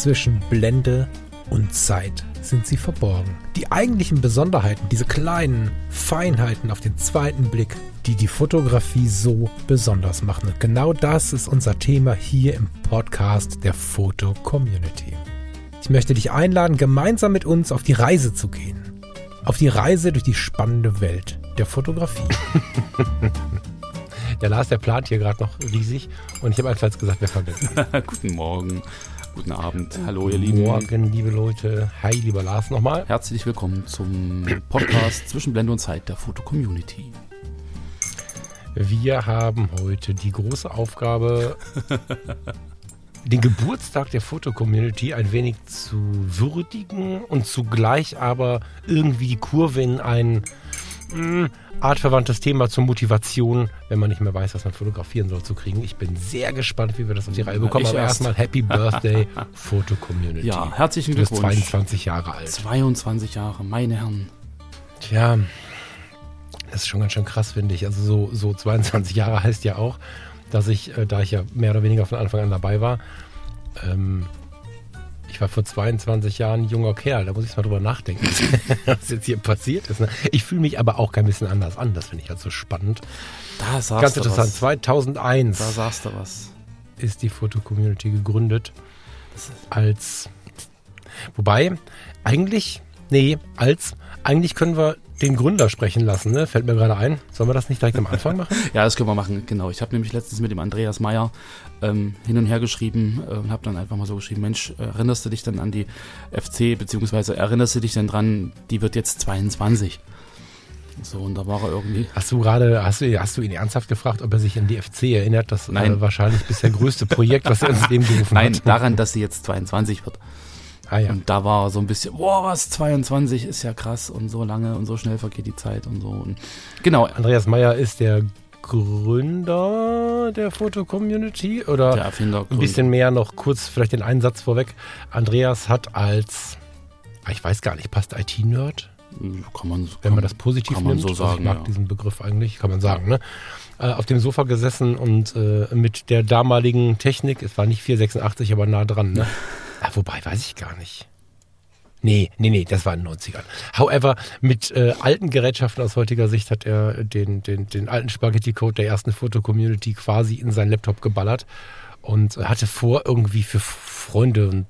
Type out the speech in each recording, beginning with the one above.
zwischen Blende und Zeit sind sie verborgen. Die eigentlichen Besonderheiten, diese kleinen Feinheiten auf den zweiten Blick, die die Fotografie so besonders machen. Und genau das ist unser Thema hier im Podcast der Foto Community. Ich möchte dich einladen, gemeinsam mit uns auf die Reise zu gehen. Auf die Reise durch die spannende Welt der Fotografie. der Lars, der plant hier gerade noch riesig und ich habe einfach gesagt, wer fangen Guten Morgen. Guten Abend. Hallo, ihr Lieben. Morgen, liebe Leute. Hi, lieber Lars nochmal. Herzlich willkommen zum Podcast zwischen Blende und Zeit der Foto-Community. Wir haben heute die große Aufgabe, den Geburtstag der Foto-Community ein wenig zu würdigen und zugleich aber irgendwie die Kurve in ein mh, hm, artverwandtes Thema zur Motivation, wenn man nicht mehr weiß, was man fotografieren soll, zu kriegen. Ich bin sehr gespannt, wie wir das auf die Reihe bekommen. Ich aber erst. erstmal Happy Birthday Foto Community. Ja, herzlichen Du bist Glückwunsch. 22 Jahre alt. 22 Jahre, meine Herren. Tja, das ist schon ganz schön krass, finde ich. Also so, so 22 Jahre heißt ja auch, dass ich, äh, da ich ja mehr oder weniger von Anfang an dabei war, ähm, ich war vor 22 Jahren ein junger Kerl, da muss ich mal drüber nachdenken, was jetzt hier passiert ist. Ne? Ich fühle mich aber auch kein bisschen anders an, das finde ich halt so spannend. Da sagst Ganz du interessant, was. 2001 Da sagst du was. ist die Foto-Community gegründet als, wobei, eigentlich, nee, als, eigentlich können wir den Gründer sprechen lassen, ne? fällt mir gerade ein. Sollen wir das nicht direkt am Anfang machen? Ja, das können wir machen, genau. Ich habe nämlich letztens mit dem Andreas Meyer ähm, hin und her geschrieben äh, und habe dann einfach mal so geschrieben, Mensch, erinnerst du dich dann an die FC, beziehungsweise erinnerst du dich dann dran, die wird jetzt 22. So, und da war er irgendwie, Hast du gerade, hast du, hast du ihn ernsthaft gefragt, ob er sich an die FC erinnert? Das Nein. Äh, wahrscheinlich bisher größte Projekt, was er ins Leben gerufen nein, hat. daran, dass sie jetzt 22 wird. Ah ja. Und da war so ein bisschen, boah, was, 22 ist ja krass und so lange und so schnell vergeht die Zeit und so. Und genau, Andreas Meyer ist der Gründer der Foto-Community oder der Erfinder. ein bisschen mehr noch kurz vielleicht den Einsatz vorweg. Andreas hat als, ah, ich weiß gar nicht, passt IT-Nerd? kann man, wenn man das positiv kann man nimmt. so Also sagen, ich mag ja. diesen Begriff eigentlich, kann man sagen. Ne? Äh, auf dem Sofa gesessen und äh, mit der damaligen Technik, es war nicht 486, aber nah dran. Ne? ah, wobei, weiß ich gar nicht. Nee, nee, nee, das war in den 90ern. However, mit äh, alten Gerätschaften aus heutiger Sicht hat er den, den, den alten Spaghetti-Code der ersten Foto-Community quasi in seinen Laptop geballert und hatte vor, irgendwie für Freunde und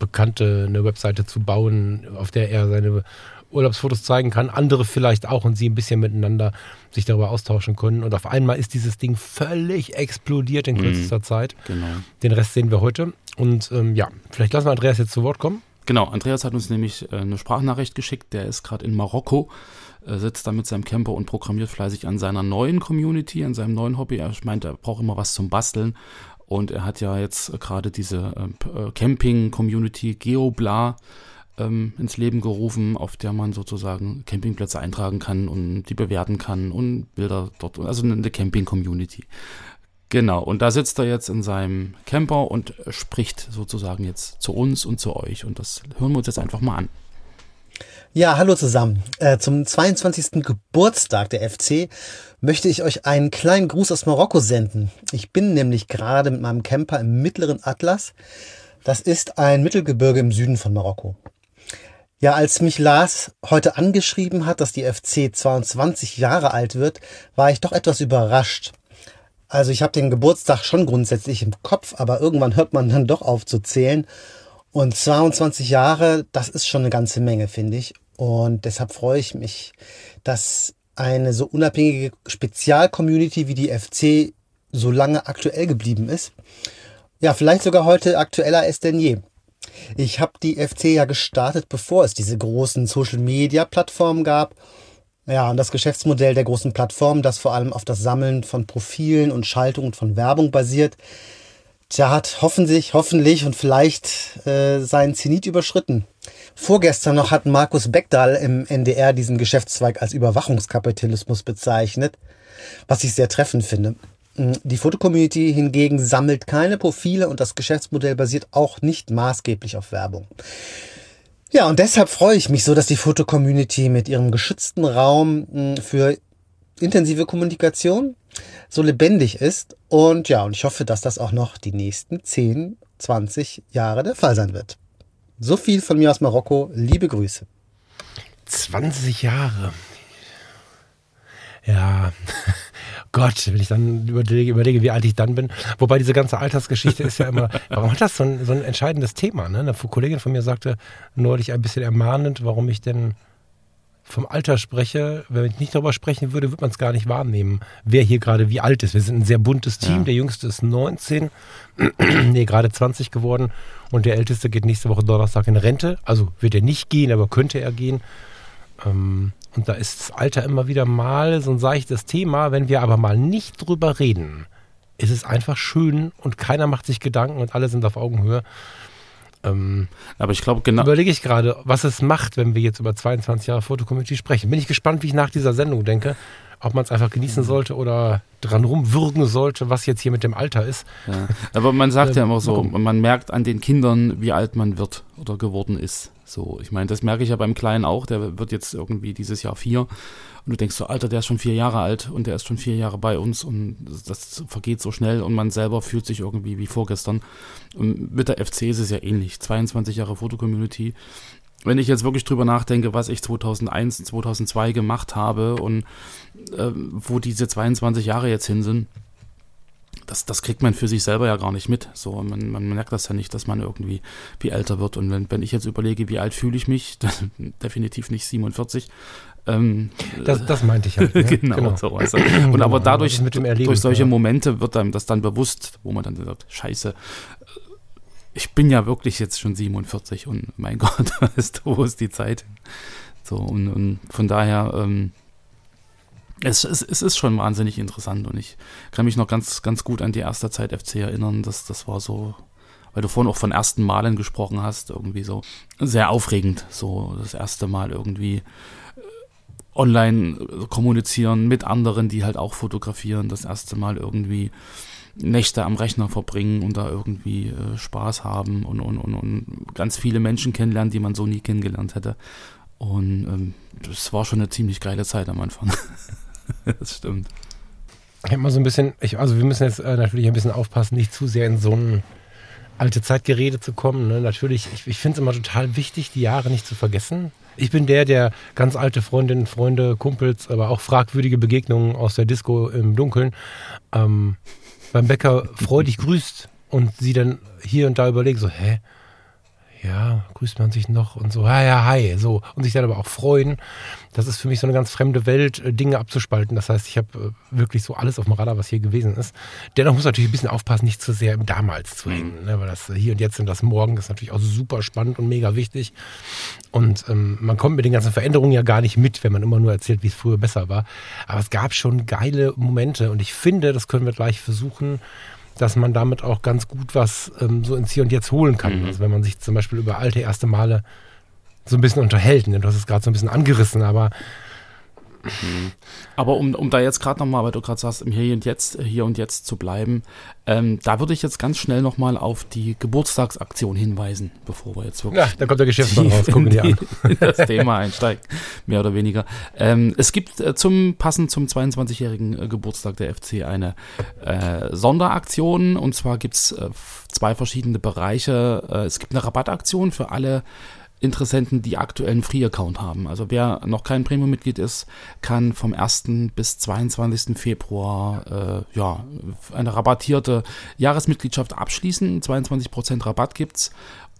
Bekannte eine Webseite zu bauen, auf der er seine Urlaubsfotos zeigen kann, andere vielleicht auch und sie ein bisschen miteinander sich darüber austauschen können. Und auf einmal ist dieses Ding völlig explodiert in kürzester Zeit. Genau. Den Rest sehen wir heute. Und ähm, ja, vielleicht lassen wir Andreas jetzt zu Wort kommen. Genau, Andreas hat uns nämlich äh, eine Sprachnachricht geschickt. Der ist gerade in Marokko, äh, sitzt da mit seinem Camper und programmiert fleißig an seiner neuen Community, an seinem neuen Hobby. Er meint, er braucht immer was zum Basteln. Und er hat ja jetzt äh, gerade diese Camping-Community Geobla ähm, ins Leben gerufen, auf der man sozusagen Campingplätze eintragen kann und die bewerten kann und Bilder dort, also eine Camping-Community. Genau, und da sitzt er jetzt in seinem Camper und spricht sozusagen jetzt zu uns und zu euch. Und das hören wir uns jetzt einfach mal an. Ja, hallo zusammen. Äh, zum 22. Geburtstag der FC möchte ich euch einen kleinen Gruß aus Marokko senden. Ich bin nämlich gerade mit meinem Camper im mittleren Atlas. Das ist ein Mittelgebirge im Süden von Marokko. Ja, als mich Lars heute angeschrieben hat, dass die FC 22 Jahre alt wird, war ich doch etwas überrascht. Also ich habe den Geburtstag schon grundsätzlich im Kopf, aber irgendwann hört man dann doch auf zu zählen. Und 22 Jahre, das ist schon eine ganze Menge, finde ich. Und deshalb freue ich mich, dass eine so unabhängige Spezialcommunity wie die FC so lange aktuell geblieben ist. Ja, vielleicht sogar heute aktueller ist denn je. Ich habe die FC ja gestartet, bevor es diese großen Social-Media-Plattformen gab. Ja, und das Geschäftsmodell der großen Plattformen, das vor allem auf das Sammeln von Profilen und Schaltungen von Werbung basiert, der hat hoffentlich, hoffentlich und vielleicht äh, seinen Zenit überschritten. Vorgestern noch hat Markus Beckdahl im NDR diesen Geschäftszweig als Überwachungskapitalismus bezeichnet, was ich sehr treffend finde. Die Fotocommunity hingegen sammelt keine Profile und das Geschäftsmodell basiert auch nicht maßgeblich auf Werbung. Ja, und deshalb freue ich mich so, dass die Fotocommunity mit ihrem geschützten Raum mh, für intensive Kommunikation so lebendig ist. Und ja, und ich hoffe, dass das auch noch die nächsten 10, 20 Jahre der Fall sein wird. So viel von mir aus Marokko. Liebe Grüße. 20 Jahre. Ja, Gott, wenn ich dann überlege, überlege, wie alt ich dann bin. Wobei diese ganze Altersgeschichte ist ja immer, warum hat das so ein, so ein entscheidendes Thema? Ne? Eine Kollegin von mir sagte neulich ein bisschen ermahnend, warum ich denn vom Alter spreche. Wenn ich nicht darüber sprechen würde, würde man es gar nicht wahrnehmen, wer hier gerade wie alt ist. Wir sind ein sehr buntes Team. Ja. Der jüngste ist 19, nee, gerade 20 geworden. Und der älteste geht nächste Woche Donnerstag in Rente. Also wird er nicht gehen, aber könnte er gehen. Ähm, und da ist das Alter immer wieder mal so ein seichtes Thema. Wenn wir aber mal nicht drüber reden, ist es einfach schön und keiner macht sich Gedanken und alle sind auf Augenhöhe. Ähm, aber ich glaube genau. Überlege ich gerade, was es macht, wenn wir jetzt über 22 Jahre Fotocommunity sprechen. Bin ich gespannt, wie ich nach dieser Sendung denke, ob man es einfach genießen sollte oder dran rumwürgen sollte, was jetzt hier mit dem Alter ist. Ja. Aber man sagt ja immer so, man merkt an den Kindern, wie alt man wird oder geworden ist. So, ich meine, das merke ich ja beim Kleinen auch, der wird jetzt irgendwie dieses Jahr vier. Und du denkst so, Alter, der ist schon vier Jahre alt und der ist schon vier Jahre bei uns und das, das vergeht so schnell und man selber fühlt sich irgendwie wie vorgestern. Und mit der FC ist es ja ähnlich. 22 Jahre Fotocommunity. Wenn ich jetzt wirklich drüber nachdenke, was ich 2001, 2002 gemacht habe und äh, wo diese 22 Jahre jetzt hin sind, das, das kriegt man für sich selber ja gar nicht mit. So, man, man merkt das ja nicht, dass man irgendwie wie älter wird. Und wenn, wenn ich jetzt überlege, wie alt fühle ich mich, definitiv nicht 47. Ähm, das, das meinte ich halt. Ne? genau, genau. So, du. Und genau, aber dadurch, durch solche Momente wird einem das dann bewusst, wo man dann sagt, scheiße, ich bin ja wirklich jetzt schon 47 und mein Gott, wo ist die Zeit? So, und, und von daher, ähm, es, es, es, ist schon wahnsinnig interessant und ich kann mich noch ganz, ganz gut an die erste Zeit FC erinnern. Das, das war so, weil du vorhin auch von ersten Malen gesprochen hast, irgendwie so sehr aufregend. So das erste Mal irgendwie äh, online kommunizieren mit anderen, die halt auch fotografieren. Das erste Mal irgendwie Nächte am Rechner verbringen und da irgendwie äh, Spaß haben und, und, und, und ganz viele Menschen kennenlernen, die man so nie kennengelernt hätte. Und ähm, das war schon eine ziemlich geile Zeit am Anfang. das stimmt. Ich habe mal so ein bisschen, ich, also wir müssen jetzt äh, natürlich ein bisschen aufpassen, nicht zu sehr in so ein alte Zeitgerede zu kommen. Ne? Natürlich, ich, ich finde es immer total wichtig, die Jahre nicht zu vergessen. Ich bin der, der ganz alte Freundinnen, Freunde, Kumpels, aber auch fragwürdige Begegnungen aus der Disco im Dunkeln ähm, beim Bäcker freudig grüßt und sie dann hier und da überlegt, so, hä, ja, grüßt man sich noch und so, ja, ja, hi, so. Und sich dann aber auch freuen. Das ist für mich so eine ganz fremde Welt, äh, Dinge abzuspalten. Das heißt, ich habe äh, wirklich so alles auf dem Radar, was hier gewesen ist. Dennoch muss man natürlich ein bisschen aufpassen, nicht zu sehr im Damals zu hängen, ne? weil das äh, hier und jetzt und das Morgen ist natürlich auch super spannend und mega wichtig. Und ähm, man kommt mit den ganzen Veränderungen ja gar nicht mit, wenn man immer nur erzählt, wie es früher besser war. Aber es gab schon geile Momente und ich finde, das können wir gleich versuchen, dass man damit auch ganz gut was ähm, so ins Hier und Jetzt holen kann. Mhm. Also wenn man sich zum Beispiel über alte erste Male so ein bisschen unterhält. Ne? Du hast es gerade so ein bisschen angerissen, aber Mhm. Aber um, um da jetzt gerade nochmal, weil du gerade sagst, im Hier und Jetzt, äh, hier und Jetzt zu bleiben, ähm, da würde ich jetzt ganz schnell nochmal auf die Geburtstagsaktion hinweisen, bevor wir jetzt wirklich. Ja, da kommt der Geschäftsmann raus, gucken die, an. das Thema einsteigt, mehr oder weniger. Ähm, es gibt äh, zum, passend zum 22-jährigen äh, Geburtstag der FC eine äh, Sonderaktion und zwar gibt es äh, zwei verschiedene Bereiche. Äh, es gibt eine Rabattaktion für alle Interessenten, die aktuell einen Free-Account haben. Also wer noch kein Premium-Mitglied ist, kann vom 1. bis 22. Februar äh, ja, eine rabattierte Jahresmitgliedschaft abschließen. 22% Rabatt gibt's.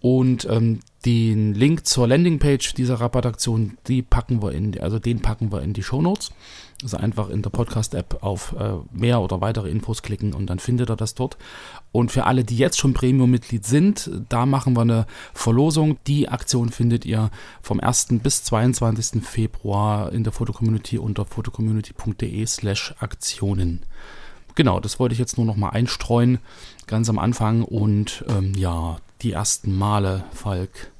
Und ähm, den Link zur Landingpage dieser Rabattaktion, die packen wir in, also den packen wir in die Show Notes. Also einfach in der Podcast-App auf äh, mehr oder weitere Infos klicken und dann findet ihr das dort. Und für alle, die jetzt schon Premium-Mitglied sind, da machen wir eine Verlosung. Die Aktion findet ihr vom 1. bis 22. Februar in der Fotocommunity unter fotocommunity.de slash Aktionen. Genau, das wollte ich jetzt nur noch mal einstreuen, ganz am Anfang. Und ähm, ja, die ersten Male, Falk.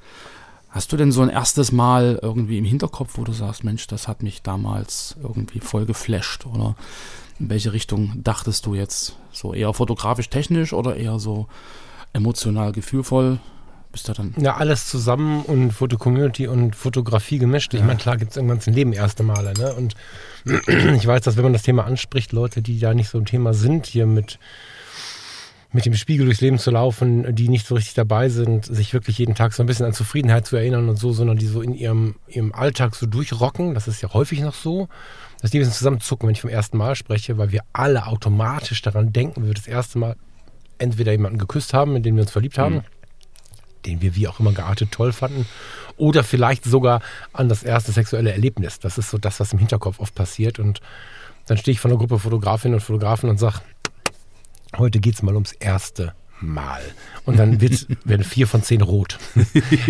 Hast du denn so ein erstes Mal irgendwie im Hinterkopf, wo du sagst, Mensch, das hat mich damals irgendwie voll geflasht? Oder in welche Richtung dachtest du jetzt? So eher fotografisch technisch oder eher so emotional gefühlvoll? Bist du dann? Ja, alles zusammen und Fotocommunity und Fotografie gemischt. Ich ja. meine, klar gibt es irgendwann im Leben erste Male. Ne? Und ich weiß, dass wenn man das Thema anspricht, Leute, die da nicht so ein Thema sind, hier mit mit dem Spiegel durchs Leben zu laufen, die nicht so richtig dabei sind, sich wirklich jeden Tag so ein bisschen an Zufriedenheit zu erinnern und so, sondern die so in ihrem, ihrem Alltag so durchrocken. Das ist ja häufig noch so, dass die ein bisschen zusammenzucken, wenn ich vom ersten Mal spreche, weil wir alle automatisch daran denken, wie wir das erste Mal entweder jemanden geküsst haben, in den wir uns verliebt haben, mhm. den wir wie auch immer geartet toll fanden, oder vielleicht sogar an das erste sexuelle Erlebnis. Das ist so das, was im Hinterkopf oft passiert. Und dann stehe ich vor einer Gruppe Fotografinnen und Fotografen und sage, heute geht es mal ums erste Mal. Und dann wird, werden vier von zehn rot.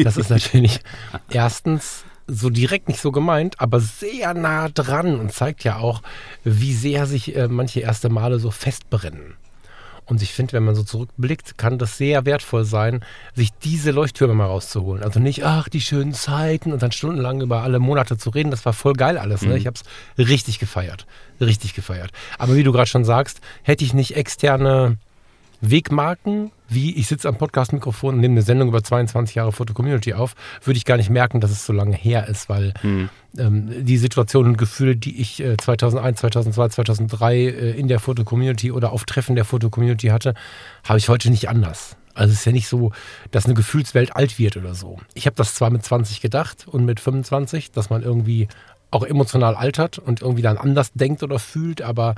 Das ist natürlich erstens so direkt nicht so gemeint, aber sehr nah dran und zeigt ja auch, wie sehr sich äh, manche erste Male so festbrennen. Und ich finde, wenn man so zurückblickt, kann das sehr wertvoll sein, sich diese Leuchttürme mal rauszuholen. Also nicht, ach, die schönen Zeiten und dann stundenlang über alle Monate zu reden. Das war voll geil alles. Ne? Mhm. Ich habe es richtig gefeiert. Richtig gefeiert. Aber wie du gerade schon sagst, hätte ich nicht externe Wegmarken, wie ich sitze am Podcast-Mikrofon und nehme eine Sendung über 22 Jahre Foto-Community auf, würde ich gar nicht merken, dass es so lange her ist, weil hm. ähm, die Situationen und Gefühle, die ich äh, 2001, 2002, 2003 äh, in der Foto-Community oder auf Treffen der Foto-Community hatte, habe ich heute nicht anders. Also es ist ja nicht so, dass eine Gefühlswelt alt wird oder so. Ich habe das zwar mit 20 gedacht und mit 25, dass man irgendwie auch emotional altert und irgendwie dann anders denkt oder fühlt, aber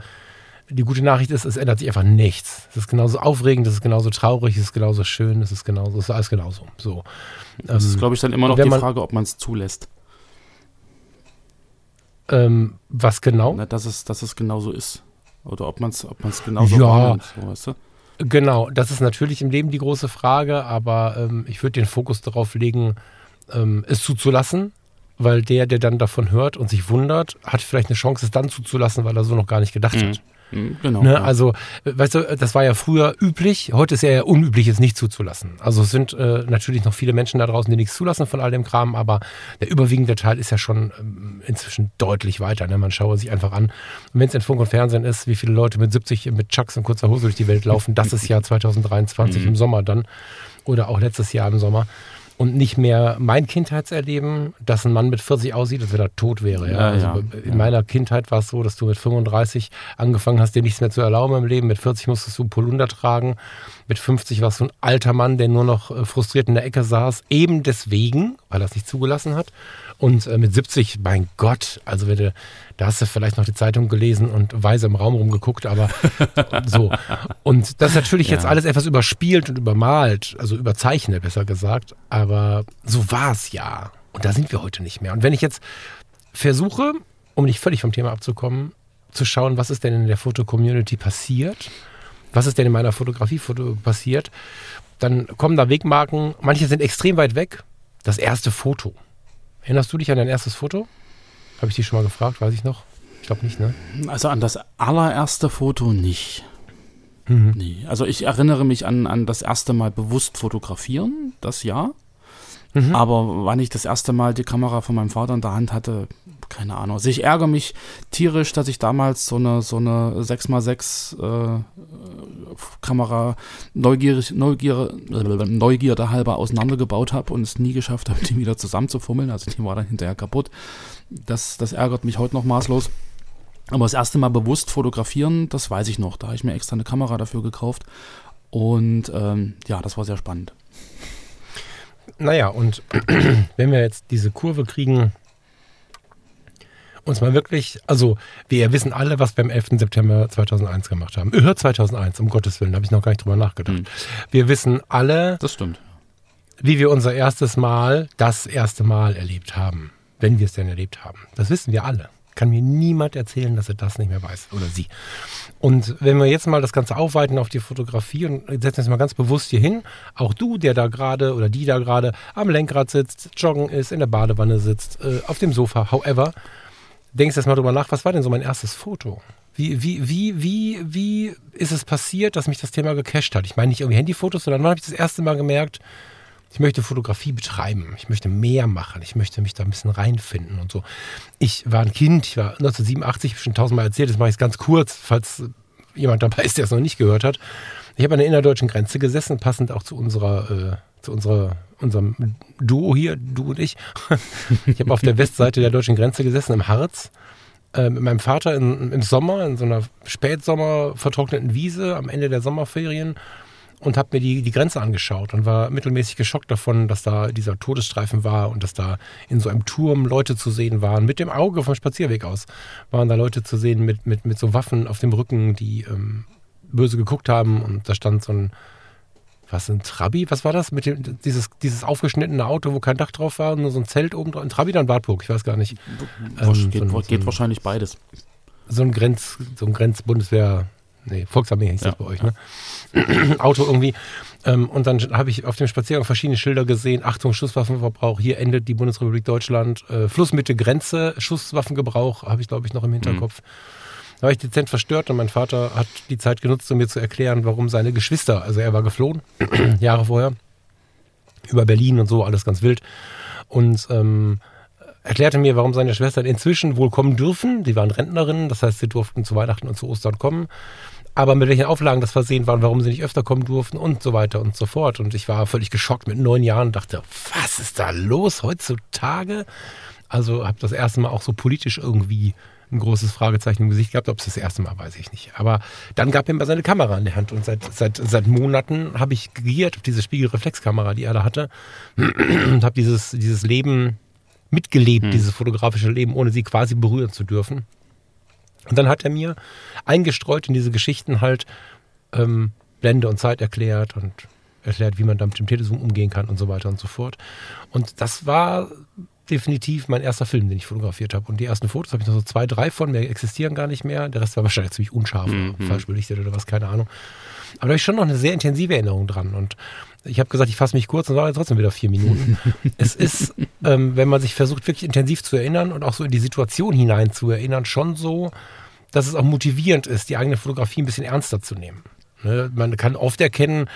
die gute Nachricht ist, es ändert sich einfach nichts. Es ist genauso aufregend, es ist genauso traurig, es ist genauso schön, es ist genauso, es ist alles genauso. So. Das ähm, ist, glaube ich, dann immer noch die man, Frage, ob man es zulässt. Ähm, was genau? Na, dass, es, dass es genauso ist. Oder ob man es ob genauso ja, so, weißt du? Genau, das ist natürlich im Leben die große Frage, aber ähm, ich würde den Fokus darauf legen, ähm, es zuzulassen, weil der, der dann davon hört und sich wundert, hat vielleicht eine Chance, es dann zuzulassen, weil er so noch gar nicht gedacht mhm. hat. Hm, genau. Ne? Ja. Also, weißt du, das war ja früher üblich, heute ist ja unüblich, es nicht zuzulassen. Also es sind äh, natürlich noch viele Menschen da draußen, die nichts zulassen von all dem Kram, aber der überwiegende Teil ist ja schon ähm, inzwischen deutlich weiter. Ne? Man schaue sich einfach an. Und wenn es in Funk und Fernsehen ist, wie viele Leute mit 70 mit Chucks und kurzer Hose durch die Welt laufen, das ist ja 2023 mhm. im Sommer dann oder auch letztes Jahr im Sommer und nicht mehr mein Kindheitserleben, dass ein Mann mit 40 aussieht, als wenn er tot wäre. Ja? ja also ja, in meiner Kindheit war es so, dass du mit 35 angefangen hast, dir nichts mehr zu erlauben im Leben. Mit 40 musstest du Polunder tragen. Mit 50 warst du ein alter Mann, der nur noch äh, frustriert in der Ecke saß. Eben deswegen, weil er es nicht zugelassen hat. Und äh, mit 70, mein Gott, also wenn du, da hast du vielleicht noch die Zeitung gelesen und weise im Raum rumgeguckt, aber so. Und das ist natürlich ja. jetzt alles etwas überspielt und übermalt, also überzeichnet, besser gesagt. Aber so war es ja. Und da sind wir heute nicht mehr. Und wenn ich jetzt versuche, um nicht völlig vom Thema abzukommen, zu schauen, was ist denn in der Foto-Community passiert, was ist denn in meiner Fotografie passiert, dann kommen da Wegmarken, manche sind extrem weit weg. Das erste Foto. Erinnerst du dich an dein erstes Foto? Habe ich dich schon mal gefragt, weiß ich noch? Ich glaube nicht, ne? Also an das allererste Foto nicht. Mhm. Nee. Also ich erinnere mich an, an das erste Mal bewusst fotografieren, das ja. Mhm. Aber wann ich das erste Mal die Kamera von meinem Vater in der Hand hatte, keine Ahnung. Also ich ärgere mich tierisch, dass ich damals so eine, so eine 6x6 äh, Kamera neugierig, Neugier, Neugierde halber auseinandergebaut habe und es nie geschafft habe, die wieder zusammenzufummeln. Also die war dann hinterher kaputt. Das, das ärgert mich heute noch maßlos. Aber das erste Mal bewusst fotografieren, das weiß ich noch. Da habe ich mir extra eine Kamera dafür gekauft. Und ähm, ja, das war sehr spannend. Naja, und wenn wir jetzt diese Kurve kriegen, uns mal wirklich, also wir wissen alle, was wir am 11. September 2001 gemacht haben. Hört 2001, um Gottes Willen, da habe ich noch gar nicht drüber nachgedacht. Mhm. Wir wissen alle, das stimmt, wie wir unser erstes Mal, das erste Mal erlebt haben, wenn wir es denn erlebt haben. Das wissen wir alle. Kann mir niemand erzählen, dass er das nicht mehr weiß oder sie. Und wenn wir jetzt mal das Ganze aufweiten auf die Fotografie und setzen uns mal ganz bewusst hier hin, auch du, der da gerade oder die da gerade am Lenkrad sitzt, joggen ist, in der Badewanne sitzt, äh, auf dem Sofa, however, denkst jetzt mal drüber nach, was war denn so mein erstes Foto? Wie, wie, wie, wie, wie ist es passiert, dass mich das Thema gecached hat? Ich meine nicht irgendwie Handyfotos, sondern wann habe ich das erste Mal gemerkt, ich möchte Fotografie betreiben, ich möchte mehr machen, ich möchte mich da ein bisschen reinfinden und so. Ich war ein Kind, ich war 1987, schon tausendmal erzählt, das mache ich ganz kurz, falls jemand dabei ist, der es noch nicht gehört hat. Ich habe an der innerdeutschen Grenze gesessen, passend auch zu unserer, äh, zu unserer, unserem Duo hier, du und ich. ich habe auf der Westseite der deutschen Grenze gesessen, im Harz, äh, mit meinem Vater in, im Sommer, in so einer Spätsommer vertrockneten Wiese am Ende der Sommerferien und habe mir die, die Grenze angeschaut und war mittelmäßig geschockt davon, dass da dieser Todesstreifen war und dass da in so einem Turm Leute zu sehen waren. Mit dem Auge vom Spazierweg aus waren da Leute zu sehen mit, mit, mit so Waffen auf dem Rücken, die ähm, böse geguckt haben und da stand so ein was ein Trabi, was war das? Mit dem, dieses, dieses aufgeschnittene Auto, wo kein Dach drauf war, nur so ein Zelt oben drauf. Ein Trabi dann Wartburg, ich weiß gar nicht. Ähm, geht, so ein, geht so wahrscheinlich beides. So ein Grenz, so ein Grenzbundeswehr, nee, Volksarmee hieß ja, das bei euch, ne? Auto irgendwie. Ähm, und dann habe ich auf dem Spaziergang verschiedene Schilder gesehen. Achtung, Schusswaffenverbrauch, hier endet die Bundesrepublik Deutschland. Äh, Flussmitte, Grenze, Schusswaffengebrauch, habe ich, glaube ich, noch im Hinterkopf. Mhm. Da war ich dezent verstört und mein Vater hat die Zeit genutzt, um mir zu erklären, warum seine Geschwister, also er war geflohen, Jahre vorher, über Berlin und so, alles ganz wild. Und ähm, erklärte mir, warum seine Schwestern inzwischen wohl kommen dürfen. Die waren Rentnerinnen, das heißt, sie durften zu Weihnachten und zu Ostern kommen. Aber mit welchen Auflagen das versehen waren, warum sie nicht öfter kommen durften und so weiter und so fort. Und ich war völlig geschockt mit neun Jahren und dachte, was ist da los heutzutage? Also habe das erste Mal auch so politisch irgendwie ein großes Fragezeichen im Gesicht gehabt. Ob es das erste Mal, weiß ich nicht. Aber dann gab er mir seine Kamera in der Hand und seit, seit, seit Monaten habe ich gegiert auf diese Spiegelreflexkamera, die er da hatte und habe dieses, dieses Leben mitgelebt, hm. dieses fotografische Leben, ohne sie quasi berühren zu dürfen. Und dann hat er mir eingestreut in diese Geschichten halt ähm, Blende und Zeit erklärt und erklärt, wie man da mit dem Telezoom umgehen kann und so weiter und so fort. Und das war definitiv mein erster Film, den ich fotografiert habe. Und die ersten Fotos habe ich noch so zwei, drei von, mehr existieren gar nicht mehr. Der Rest war wahrscheinlich ziemlich unscharf, mhm. falsch belichtet oder was, keine Ahnung. Aber da habe ich schon noch eine sehr intensive Erinnerung dran. Und ich habe gesagt, ich fasse mich kurz und sage trotzdem wieder vier Minuten. es ist, ähm, wenn man sich versucht, wirklich intensiv zu erinnern und auch so in die Situation hinein zu erinnern, schon so, dass es auch motivierend ist, die eigene Fotografie ein bisschen ernster zu nehmen. Ne? Man kann oft erkennen,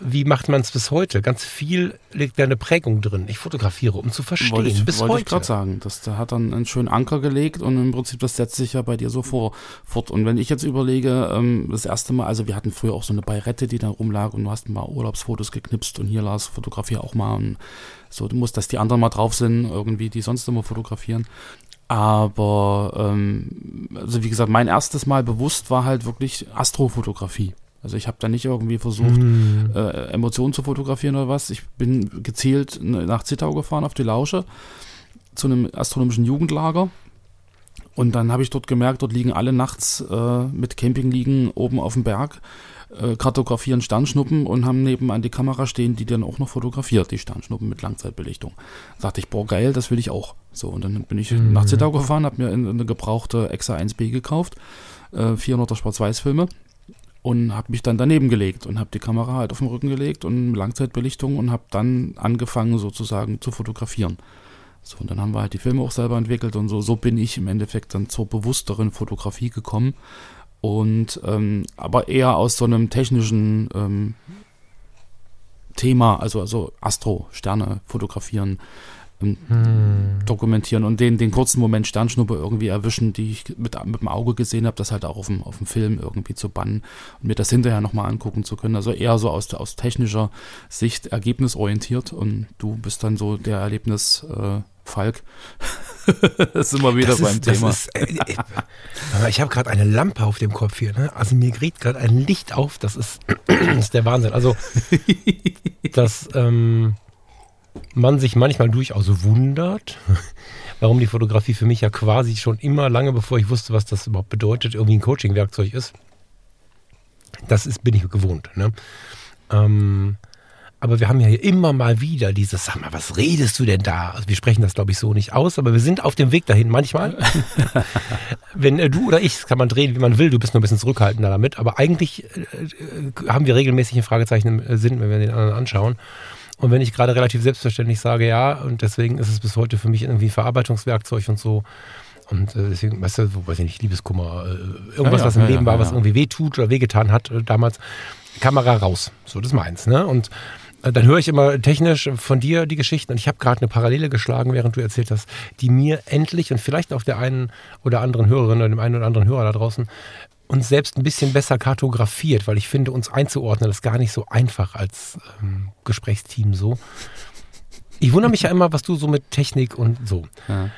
wie macht man es bis heute? Ganz viel liegt da eine Prägung drin. Ich fotografiere, um zu verstehen. Wollte ich, bis wollte heute. ich gerade sagen. Das, der hat dann einen schönen Anker gelegt und im Prinzip, das setzt sich ja bei dir so vor, fort. Und wenn ich jetzt überlege, ähm, das erste Mal, also wir hatten früher auch so eine Bayrette, die da rumlag und du hast mal Urlaubsfotos geknipst und hier las, fotografiere auch mal. Und so, du musst, dass die anderen mal drauf sind, irgendwie, die sonst immer fotografieren. Aber, ähm, also wie gesagt, mein erstes Mal bewusst war halt wirklich Astrofotografie. Also ich habe da nicht irgendwie versucht, mm. äh, Emotionen zu fotografieren oder was. Ich bin gezielt nach Zittau gefahren auf die Lausche zu einem astronomischen Jugendlager. Und dann habe ich dort gemerkt, dort liegen alle nachts äh, mit Campingliegen oben auf dem Berg, äh, kartografieren Sternschnuppen und haben nebenan die Kamera stehen, die dann auch noch fotografiert, die Sternschnuppen mit Langzeitbelichtung. Da dachte ich, boah, geil, das will ich auch. So, und dann bin ich mm. nach Zittau gefahren, habe mir eine gebrauchte Exa 1B gekauft, äh, 400er Schwarz-Weiß-Filme und habe mich dann daneben gelegt und habe die Kamera halt auf den Rücken gelegt und Langzeitbelichtung und habe dann angefangen sozusagen zu fotografieren. So, und dann haben wir halt die Filme auch selber entwickelt und so, so bin ich im Endeffekt dann zur bewussteren Fotografie gekommen. Und ähm, aber eher aus so einem technischen ähm, Thema, also, also Astro, Sterne fotografieren, hm. dokumentieren und den, den kurzen Moment Sternschnuppe irgendwie erwischen, die ich mit, mit dem Auge gesehen habe, das halt auch auf dem, auf dem Film irgendwie zu bannen und mir das hinterher nochmal angucken zu können. Also eher so aus, aus technischer Sicht ergebnisorientiert und du bist dann so der Erlebnis äh, Falk. das ist immer wieder das beim ist, Thema. Ist, äh, äh, ich habe gerade eine Lampe auf dem Kopf hier. Ne? Also mir geht gerade ein Licht auf. Das ist, das ist der Wahnsinn. Also das ähm, man sich manchmal durchaus wundert, warum die Fotografie für mich ja quasi schon immer lange, bevor ich wusste, was das überhaupt bedeutet, irgendwie ein Coaching-Werkzeug ist. Das ist, bin ich gewohnt. Ne? Ähm, aber wir haben ja immer mal wieder dieses, sag mal, was redest du denn da? Also wir sprechen das, glaube ich, so nicht aus, aber wir sind auf dem Weg dahin manchmal. Wenn äh, du oder ich, das kann man drehen, wie man will, du bist nur ein bisschen zurückhaltender damit, aber eigentlich äh, äh haben wir regelmäßig ein Fragezeichen im Sinn, wenn wir den anderen anschauen. Und wenn ich gerade relativ selbstverständlich sage, ja, und deswegen ist es bis heute für mich irgendwie Verarbeitungswerkzeug und so. Und äh, deswegen, weißt du, weiß ich nicht, Liebeskummer, äh, irgendwas, ja, was im ja, Leben war, was irgendwie wehtut oder wehgetan hat äh, damals, Kamera raus. So, das meins, ne? Und dann höre ich immer technisch von dir die Geschichten und ich habe gerade eine Parallele geschlagen, während du erzählt hast, die mir endlich und vielleicht auch der einen oder anderen Hörerin oder dem einen oder anderen Hörer da draußen uns selbst ein bisschen besser kartografiert, weil ich finde, uns einzuordnen, ist gar nicht so einfach als ähm, Gesprächsteam so. Ich wundere mich ja immer, was du so mit Technik und so. Ja.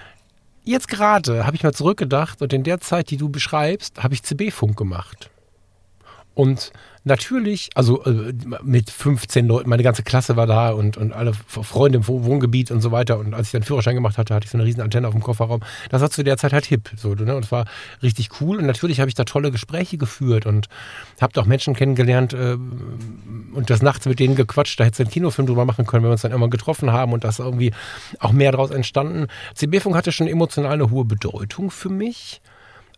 Jetzt gerade habe ich mal zurückgedacht und in der Zeit, die du beschreibst, habe ich CB-Funk gemacht. Und natürlich, also äh, mit 15 Leuten, meine ganze Klasse war da und, und alle Freunde im Wohngebiet und so weiter. Und als ich dann Führerschein gemacht hatte, hatte ich so eine riesen Antenne auf dem Kofferraum. Das war zu der Zeit halt hip. So, ne? Und es war richtig cool. Und natürlich habe ich da tolle Gespräche geführt und habe auch Menschen kennengelernt äh, und das nachts mit denen gequatscht. Da hätte es einen Kinofilm drüber machen können, wenn wir uns dann immer getroffen haben und das irgendwie auch mehr daraus entstanden. CB-Funk hatte schon emotional eine hohe Bedeutung für mich.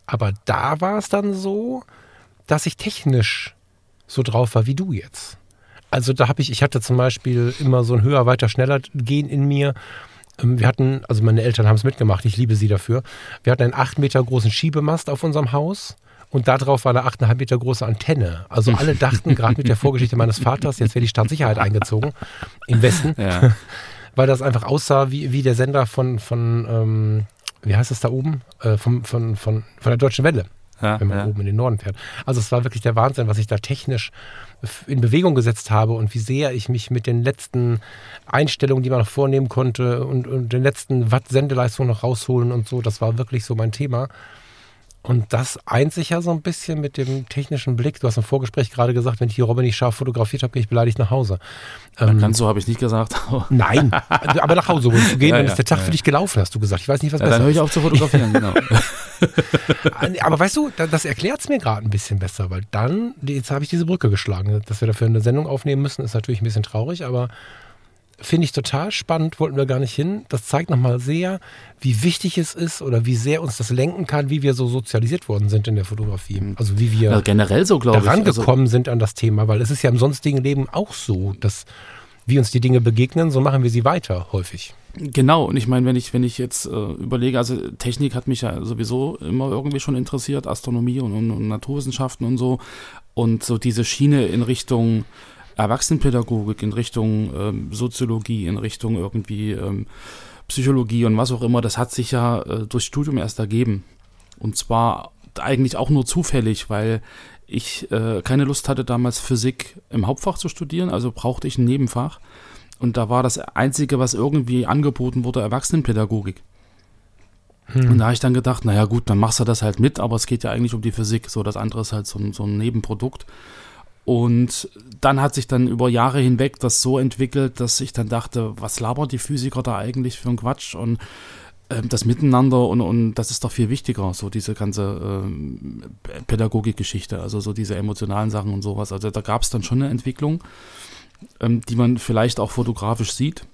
Aber da war es dann so, dass ich technisch so drauf war wie du jetzt. Also da habe ich, ich hatte zum Beispiel immer so ein höher, weiter, schneller gehen in mir. Ähm, wir hatten, also meine Eltern haben es mitgemacht, ich liebe sie dafür. Wir hatten einen acht Meter großen Schiebemast auf unserem Haus und darauf war eine achteinhalb Meter große Antenne. Also alle dachten gerade mit der Vorgeschichte meines Vaters, jetzt wäre die Staatssicherheit eingezogen im Westen, ja. weil das einfach aussah wie, wie der Sender von, von ähm, wie heißt es da oben? Äh, vom, von, von, von der Deutschen Welle ja, wenn man ja. oben in den Norden fährt. Also es war wirklich der Wahnsinn, was ich da technisch in Bewegung gesetzt habe und wie sehr ich mich mit den letzten Einstellungen, die man noch vornehmen konnte und, und den letzten Watt Sendeleistung noch rausholen und so, das war wirklich so mein Thema. Und das eint sich ja so ein bisschen mit dem technischen Blick. Du hast im Vorgespräch gerade gesagt, wenn ich die Robbe nicht scharf fotografiert habe, gehe ich beleidigt nach Hause. Ähm, ganz so habe ich nicht gesagt. nein, aber nach Hause zu gehen, ja, wenn ja, ist der Tag ja, für dich gelaufen, hast du gesagt. Ich weiß nicht, was ja, besser Dann höre ich auf zu fotografieren, genau. aber weißt du, das erklärt es mir gerade ein bisschen besser, weil dann, jetzt habe ich diese Brücke geschlagen. Dass wir dafür eine Sendung aufnehmen müssen, ist natürlich ein bisschen traurig, aber finde ich total spannend, wollten wir gar nicht hin. Das zeigt nochmal sehr, wie wichtig es ist oder wie sehr uns das lenken kann, wie wir so sozialisiert worden sind in der Fotografie. Mhm. Also wie wir ja, generell so, glaube ich, herangekommen also sind an das Thema, weil es ist ja im sonstigen Leben auch so, dass wie uns die Dinge begegnen, so machen wir sie weiter häufig. Genau, und ich meine, wenn ich, wenn ich jetzt äh, überlege, also Technik hat mich ja sowieso immer irgendwie schon interessiert, Astronomie und, und, und Naturwissenschaften und so. Und so diese Schiene in Richtung Erwachsenenpädagogik, in Richtung ähm, Soziologie, in Richtung irgendwie ähm, Psychologie und was auch immer, das hat sich ja äh, durchs Studium erst ergeben. Und zwar eigentlich auch nur zufällig, weil ich äh, keine Lust hatte, damals Physik im Hauptfach zu studieren, also brauchte ich ein Nebenfach. Und da war das Einzige, was irgendwie angeboten wurde, Erwachsenenpädagogik. Hm. Und da habe ich dann gedacht, naja gut, dann machst du das halt mit, aber es geht ja eigentlich um die Physik. So, das andere ist halt so, so ein Nebenprodukt. Und dann hat sich dann über Jahre hinweg das so entwickelt, dass ich dann dachte, was labern die Physiker da eigentlich für einen Quatsch? Und äh, das Miteinander und, und das ist doch viel wichtiger, so diese ganze äh, Pädagogikgeschichte, also so diese emotionalen Sachen und sowas. Also da gab es dann schon eine Entwicklung, ähm, die man vielleicht auch fotografisch sieht.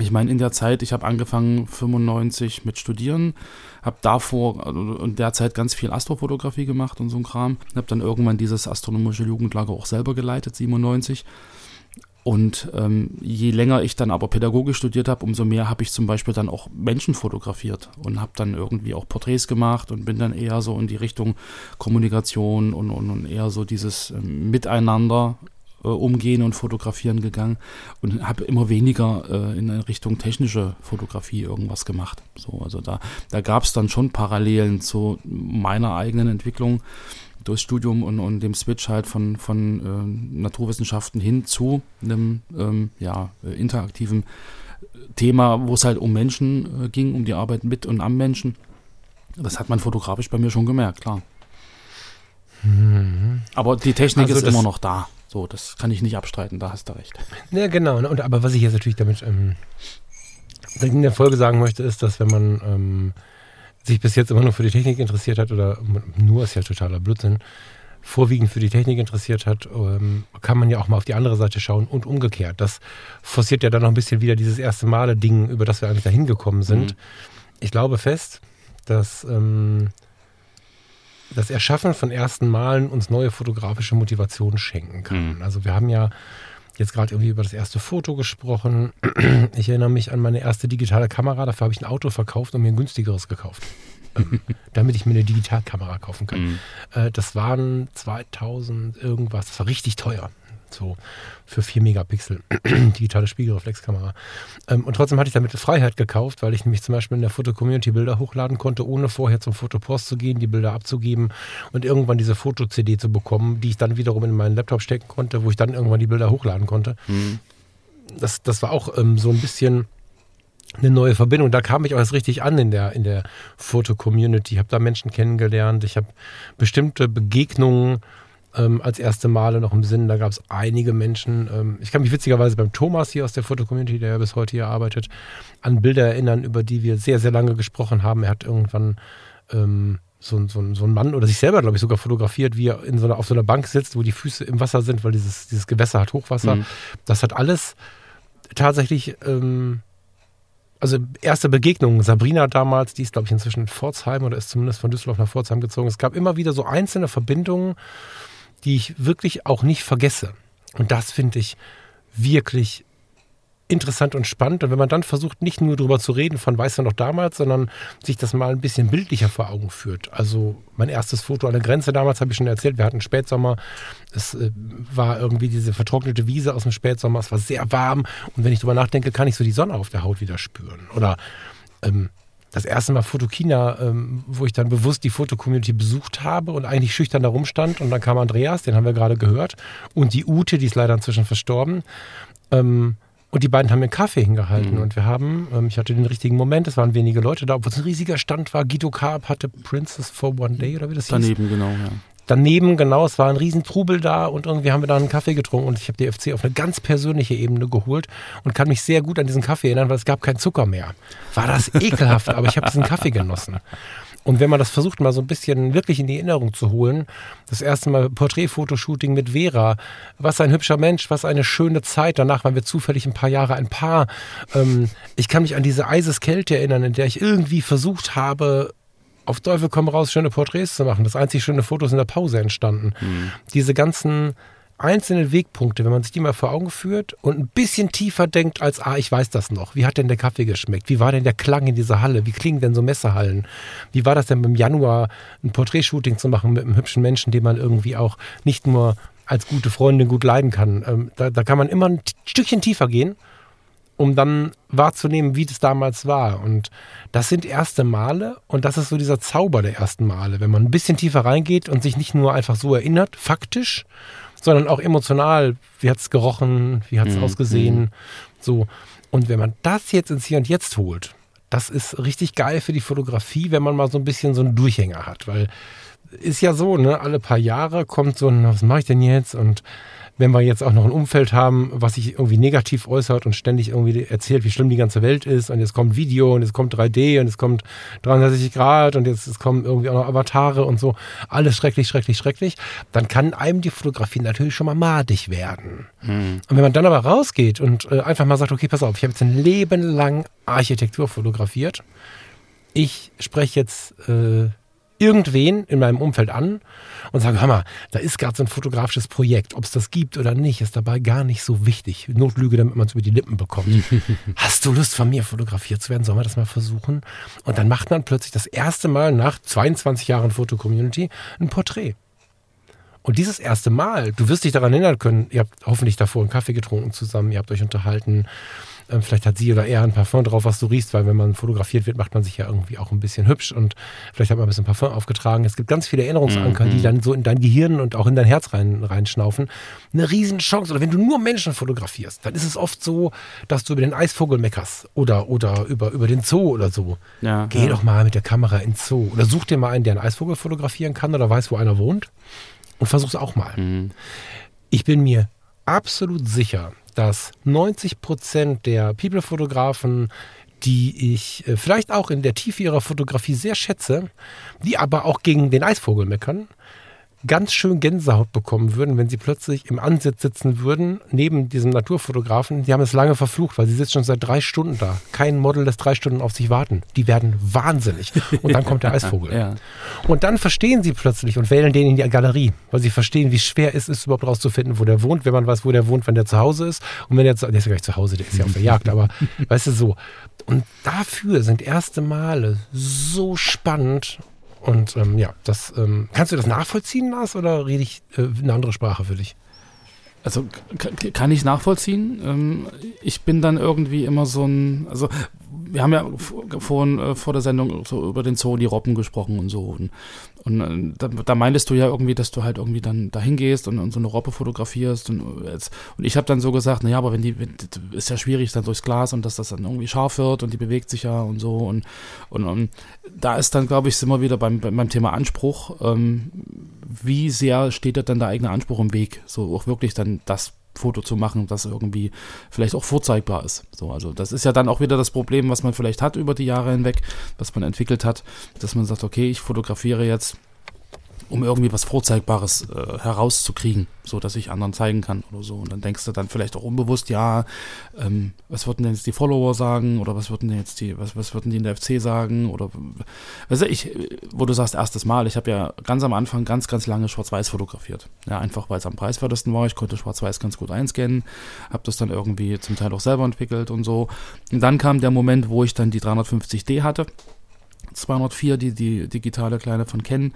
Ich meine, in der Zeit, ich habe angefangen 95 mit Studieren, habe davor also in der Zeit ganz viel Astrofotografie gemacht und so ein Kram. Habe dann irgendwann dieses astronomische Jugendlager auch selber geleitet, 97. Und ähm, je länger ich dann aber Pädagogik studiert habe, umso mehr habe ich zum Beispiel dann auch Menschen fotografiert und habe dann irgendwie auch Porträts gemacht und bin dann eher so in die Richtung Kommunikation und, und, und eher so dieses ähm, Miteinander äh, umgehen und fotografieren gegangen und habe immer weniger äh, in Richtung technische Fotografie irgendwas gemacht. So, also da, da gab es dann schon Parallelen zu meiner eigenen Entwicklung durchs Studium und, und dem Switch halt von, von äh, Naturwissenschaften hin zu einem ähm, ja, äh, interaktiven Thema, wo es halt um Menschen äh, ging, um die Arbeit mit und am Menschen. Das hat man fotografisch bei mir schon gemerkt, klar. Mhm. Aber die Technik also ist immer noch da. So, das kann ich nicht abstreiten, da hast du recht. Ja, genau. Und, aber was ich jetzt natürlich damit ähm, in der Folge sagen möchte, ist, dass wenn man ähm, sich bis jetzt immer nur für die Technik interessiert hat, oder nur ist ja totaler Blödsinn, vorwiegend für die Technik interessiert hat, ähm, kann man ja auch mal auf die andere Seite schauen und umgekehrt. Das forciert ja dann noch ein bisschen wieder dieses erste Male-Ding, über das wir eigentlich da hingekommen sind. Mhm. Ich glaube fest, dass ähm, das Erschaffen von ersten Malen uns neue fotografische Motivationen schenken kann. Mhm. Also wir haben ja jetzt gerade irgendwie über das erste Foto gesprochen. Ich erinnere mich an meine erste digitale Kamera. Dafür habe ich ein Auto verkauft und mir ein günstigeres gekauft. ähm, damit ich mir eine Digitalkamera kaufen kann. Mhm. Äh, das waren 2000 irgendwas. Das war richtig teuer so für 4 Megapixel, digitale Spiegelreflexkamera. Ähm, und trotzdem hatte ich damit Freiheit gekauft, weil ich nämlich zum Beispiel in der Foto-Community Bilder hochladen konnte, ohne vorher zum Fotopost zu gehen, die Bilder abzugeben und irgendwann diese Foto-CD zu bekommen, die ich dann wiederum in meinen Laptop stecken konnte, wo ich dann irgendwann die Bilder hochladen konnte. Mhm. Das, das war auch ähm, so ein bisschen eine neue Verbindung. Da kam ich auch erst richtig an in der, in der Foto-Community. Ich habe da Menschen kennengelernt. Ich habe bestimmte Begegnungen ähm, als erste Male noch im Sinn. Da gab es einige Menschen. Ähm, ich kann mich witzigerweise beim Thomas hier aus der Foto-Community, der ja bis heute hier arbeitet, an Bilder erinnern, über die wir sehr, sehr lange gesprochen haben. Er hat irgendwann ähm, so, so, so ein Mann oder sich selber, glaube ich, sogar fotografiert, wie er in so einer, auf so einer Bank sitzt, wo die Füße im Wasser sind, weil dieses, dieses Gewässer hat Hochwasser. Mhm. Das hat alles tatsächlich, ähm, also erste Begegnungen. Sabrina damals, die ist, glaube ich, inzwischen in Pforzheim oder ist zumindest von Düsseldorf nach Pforzheim gezogen. Es gab immer wieder so einzelne Verbindungen, die ich wirklich auch nicht vergesse. Und das finde ich wirklich interessant und spannend. Und wenn man dann versucht, nicht nur darüber zu reden von weiß er noch damals, sondern sich das mal ein bisschen bildlicher vor Augen führt. Also mein erstes Foto an der Grenze damals habe ich schon erzählt. Wir hatten Spätsommer. Es äh, war irgendwie diese vertrocknete Wiese aus dem Spätsommer. Es war sehr warm. Und wenn ich darüber nachdenke, kann ich so die Sonne auf der Haut wieder spüren. Oder ähm, das erste Mal Fotokina, ähm, wo ich dann bewusst die Fotocommunity besucht habe und eigentlich schüchtern da rumstand. Und dann kam Andreas, den haben wir gerade gehört, und die Ute, die ist leider inzwischen verstorben. Ähm, und die beiden haben mir einen Kaffee hingehalten mhm. und wir haben, ähm, ich hatte den richtigen Moment, es waren wenige Leute da, obwohl es ein riesiger Stand war. Guido Karp hatte Princess for One Day oder wie das Daneben, hieß. Daneben, genau, ja. Daneben, genau, es war ein riesen Trubel da und irgendwie haben wir da einen Kaffee getrunken und ich habe die FC auf eine ganz persönliche Ebene geholt und kann mich sehr gut an diesen Kaffee erinnern, weil es gab keinen Zucker mehr. War das ekelhaft, aber ich habe diesen Kaffee genossen. Und wenn man das versucht, mal so ein bisschen wirklich in die Erinnerung zu holen, das erste Mal Porträtfotoshooting mit Vera, was ein hübscher Mensch, was eine schöne Zeit. Danach waren wir zufällig ein paar Jahre ein Paar. Ähm, ich kann mich an diese Eiseskälte erinnern, in der ich irgendwie versucht habe, auf Teufel komm raus, schöne Porträts zu machen. Das einzig schöne Foto ist in der Pause entstanden. Mhm. Diese ganzen einzelne Wegpunkte, wenn man sich die mal vor Augen führt und ein bisschen tiefer denkt als, ah, ich weiß das noch. Wie hat denn der Kaffee geschmeckt? Wie war denn der Klang in dieser Halle? Wie klingen denn so Messehallen? Wie war das denn im Januar, ein Porträtshooting zu machen mit einem hübschen Menschen, den man irgendwie auch nicht nur als gute Freundin gut leiden kann? Ähm, da, da kann man immer ein Stückchen tiefer gehen, um dann wahrzunehmen, wie das damals war. Und das sind erste Male und das ist so dieser Zauber der ersten Male, wenn man ein bisschen tiefer reingeht und sich nicht nur einfach so erinnert, faktisch, sondern auch emotional. Wie hat es gerochen? Wie hat es mhm. ausgesehen? Mhm. So. Und wenn man das jetzt ins Hier und Jetzt holt, das ist richtig geil für die Fotografie, wenn man mal so ein bisschen so einen Durchhänger hat, weil ist ja so, ne, alle paar Jahre kommt so ein, was mache ich denn jetzt? Und wenn wir jetzt auch noch ein Umfeld haben, was sich irgendwie negativ äußert und ständig irgendwie erzählt, wie schlimm die ganze Welt ist und jetzt kommt Video und jetzt kommt 3D und es kommt 360 Grad und jetzt es kommen irgendwie auch noch Avatare und so, alles schrecklich, schrecklich, schrecklich, dann kann einem die Fotografie natürlich schon mal madig werden. Hm. Und wenn man dann aber rausgeht und äh, einfach mal sagt, okay, pass auf, ich habe jetzt ein Leben lang Architektur fotografiert, ich spreche jetzt äh, irgendwen in meinem Umfeld an und sage, hör mal, da ist gerade so ein fotografisches Projekt. Ob es das gibt oder nicht, ist dabei gar nicht so wichtig. Notlüge, damit man es über die Lippen bekommt. Hast du Lust, von mir fotografiert zu werden? Sollen wir das mal versuchen? Und dann macht man plötzlich das erste Mal nach 22 Jahren Foto-Community ein Porträt. Und dieses erste Mal, du wirst dich daran erinnern können, ihr habt hoffentlich davor einen Kaffee getrunken zusammen, ihr habt euch unterhalten, ähm, vielleicht hat sie oder er ein Parfum drauf, was du riechst, weil wenn man fotografiert wird, macht man sich ja irgendwie auch ein bisschen hübsch und vielleicht hat man ein bisschen Parfum aufgetragen. Es gibt ganz viele Erinnerungsanker, mhm. die dann so in dein Gehirn und auch in dein Herz rein, reinschnaufen. Eine Riesenchance. Oder wenn du nur Menschen fotografierst, dann ist es oft so, dass du über den Eisvogel meckerst oder, oder über, über den Zoo oder so. Ja, Geh ja. doch mal mit der Kamera ins Zoo. Oder such dir mal einen, der einen Eisvogel fotografieren kann oder weiß, wo einer wohnt und versuch's auch mal. Mhm. Ich bin mir absolut sicher, dass 90 Prozent der People-Fotografen, die ich äh, vielleicht auch in der Tiefe ihrer Fotografie sehr schätze, die aber auch gegen den Eisvogel meckern, ganz schön Gänsehaut bekommen würden, wenn sie plötzlich im Ansitz sitzen würden, neben diesem Naturfotografen. Die haben es lange verflucht, weil sie sitzen schon seit drei Stunden da. Kein Model lässt drei Stunden auf sich warten. Die werden wahnsinnig. Und dann kommt der Eisvogel. ja. Und dann verstehen sie plötzlich und wählen den in die Galerie, weil sie verstehen, wie schwer es ist, überhaupt rauszufinden, wo der wohnt, wenn man weiß, wo der wohnt, wenn der zu Hause ist. Und wenn der, zu, der ist ja gar nicht zu Hause, der ist ja auf der Jagd, aber weißt du so. Und dafür sind erste Male so spannend und ähm, ja, das ähm, kannst du das nachvollziehen, Lars, oder rede ich äh, eine andere Sprache für dich? Also kann ich nachvollziehen. Ähm, ich bin dann irgendwie immer so ein, also wir haben ja vorhin äh, vor der Sendung so über den Zoo die Robben gesprochen und so. Und, und äh, da, da, meintest du ja irgendwie, dass du halt irgendwie dann dahin gehst und, und so eine Robbe fotografierst. Und, und ich habe dann so gesagt, naja, aber wenn die, wenn, ist ja schwierig dann durchs Glas und dass das dann irgendwie scharf wird und die bewegt sich ja und so. Und, und, und da ist dann, glaube ich, sind wir wieder beim, beim Thema Anspruch. Ähm, wie sehr steht da dann der eigene Anspruch im Weg, so auch wirklich dann das Foto zu machen, das irgendwie vielleicht auch vorzeigbar ist. So, also das ist ja dann auch wieder das Problem, was man vielleicht hat über die Jahre hinweg, was man entwickelt hat, dass man sagt, okay, ich fotografiere jetzt um irgendwie was Vorzeigbares äh, herauszukriegen, so dass ich anderen zeigen kann oder so. Und dann denkst du dann vielleicht auch unbewusst, ja, ähm, was würden denn jetzt die Follower sagen oder was würden denn jetzt die, was, was würden die in der FC sagen oder weißt du, ich, wo du sagst, erstes Mal, ich habe ja ganz am Anfang ganz, ganz lange Schwarz-Weiß fotografiert. Ja, einfach weil es am preiswertesten war. Ich konnte Schwarz-Weiß ganz gut einscannen, habe das dann irgendwie zum Teil auch selber entwickelt und so. Und dann kam der Moment, wo ich dann die 350D hatte. 204, die, die digitale kleine von Ken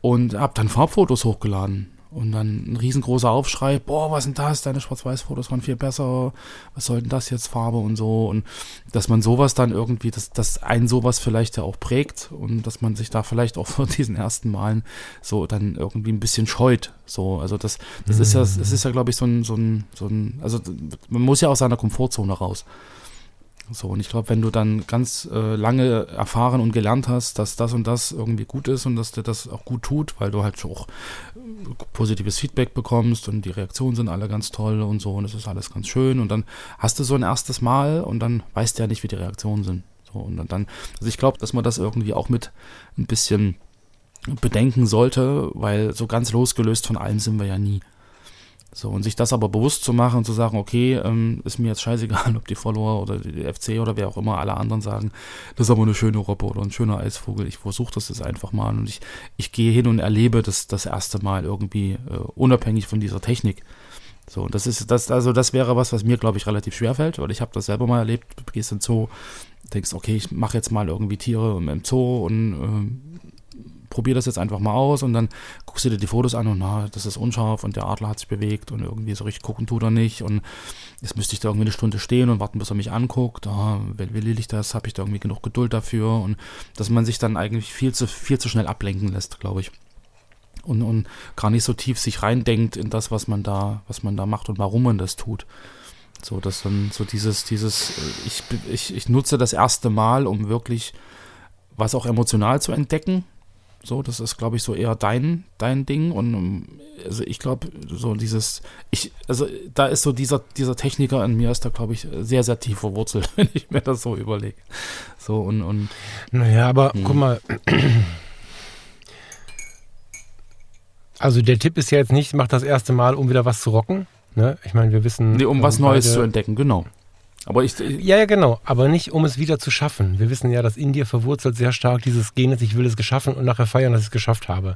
und habe dann Farbfotos hochgeladen. Und dann ein riesengroßer Aufschrei, boah, was sind das? Deine Schwarz-Weiß-Fotos waren viel besser. Was soll denn das jetzt, Farbe und so? Und dass man sowas dann irgendwie, dass, dass einen sowas vielleicht ja auch prägt und dass man sich da vielleicht auch vor diesen ersten Malen so dann irgendwie ein bisschen scheut. So, also das, das mhm. ist ja, es ist ja, glaube ich, so ein, so ein, so ein, also man muss ja aus seiner Komfortzone raus. So, und ich glaube, wenn du dann ganz äh, lange erfahren und gelernt hast, dass das und das irgendwie gut ist und dass dir das auch gut tut, weil du halt auch äh, positives Feedback bekommst und die Reaktionen sind alle ganz toll und so und es ist alles ganz schön und dann hast du so ein erstes Mal und dann weißt du ja nicht, wie die Reaktionen sind. So, und dann, also ich glaube, dass man das irgendwie auch mit ein bisschen bedenken sollte, weil so ganz losgelöst von allem sind wir ja nie. So, und sich das aber bewusst zu machen und zu sagen, okay, ähm, ist mir jetzt scheißegal, ob die Follower oder die FC oder wer auch immer alle anderen sagen, das ist aber eine schöne Robbe oder ein schöner Eisvogel. Ich versuche das jetzt einfach mal und ich, ich gehe hin und erlebe das das erste Mal irgendwie äh, unabhängig von dieser Technik. So, und das ist das, also das wäre was, was mir, glaube ich, relativ schwer fällt, weil ich habe das selber mal erlebt. Du gehst in den Zoo, denkst, okay, ich mache jetzt mal irgendwie Tiere im Zoo und äh, probier das jetzt einfach mal aus und dann guckst du dir die Fotos an und na, das ist unscharf und der Adler hat sich bewegt und irgendwie so richtig gucken tut er nicht und jetzt müsste ich da irgendwie eine Stunde stehen und warten, bis er mich anguckt. Ah, will, will ich das? Habe ich da irgendwie genug Geduld dafür? Und dass man sich dann eigentlich viel zu, viel zu schnell ablenken lässt, glaube ich. Und, und gar nicht so tief sich reindenkt in das, was man da, was man da macht und warum man das tut. So, dass dann so dieses, dieses, ich, ich, ich nutze das erste Mal, um wirklich was auch emotional zu entdecken, so, das ist, glaube ich, so eher dein, dein Ding. Und ähm, also ich glaube, so dieses, ich, also da ist so dieser, dieser Techniker in mir ist da, glaube ich, sehr, sehr tief verwurzelt, wenn ich mir das so überlege. So und, und Naja, aber mh. guck mal. Also der Tipp ist ja jetzt nicht, mach das erste Mal, um wieder was zu rocken. Ne? Ich meine, wir wissen. Nee, um was Neues zu entdecken, genau. Aber ich, ja, ja, genau. Aber nicht, um es wieder zu schaffen. Wir wissen ja, dass in dir verwurzelt sehr stark dieses Gen ist, ich will es geschaffen und nachher feiern, dass ich es geschafft habe.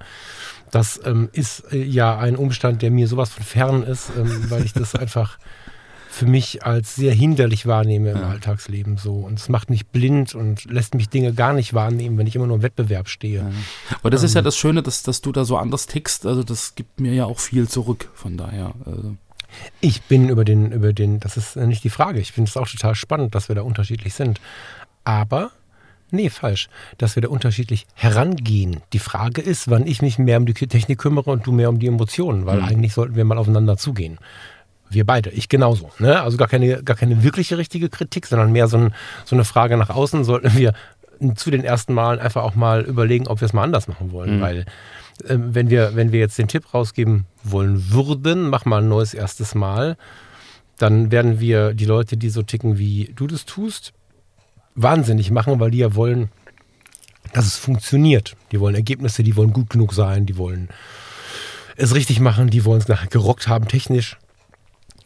Das ähm, ist äh, ja ein Umstand, der mir sowas von fern ist, ähm, weil ich das einfach für mich als sehr hinderlich wahrnehme im ja. Alltagsleben so. Und es macht mich blind und lässt mich Dinge gar nicht wahrnehmen, wenn ich immer nur im Wettbewerb stehe. Ja. Aber das ähm, ist ja ähm. das Schöne, dass, dass du da so anders tickst. Also das gibt mir ja auch viel zurück. Von daher. Also. Ich bin über den, über den, das ist nicht die Frage. Ich finde es auch total spannend, dass wir da unterschiedlich sind. Aber, nee, falsch, dass wir da unterschiedlich herangehen. Die Frage ist, wann ich mich mehr um die Technik kümmere und du mehr um die Emotionen, weil mhm. eigentlich sollten wir mal aufeinander zugehen. Wir beide, ich genauso. Ne? Also gar keine, gar keine wirkliche richtige Kritik, sondern mehr so, ein, so eine Frage nach außen. Sollten wir zu den ersten Malen einfach auch mal überlegen, ob wir es mal anders machen wollen, mhm. weil wenn, wir, wenn wir jetzt den Tipp rausgeben wollen würden, mach mal ein neues erstes Mal, dann werden wir die Leute, die so ticken, wie du das tust, wahnsinnig machen, weil die ja wollen, dass es funktioniert. Die wollen Ergebnisse, die wollen gut genug sein, die wollen es richtig machen, die wollen es nachher gerockt haben technisch.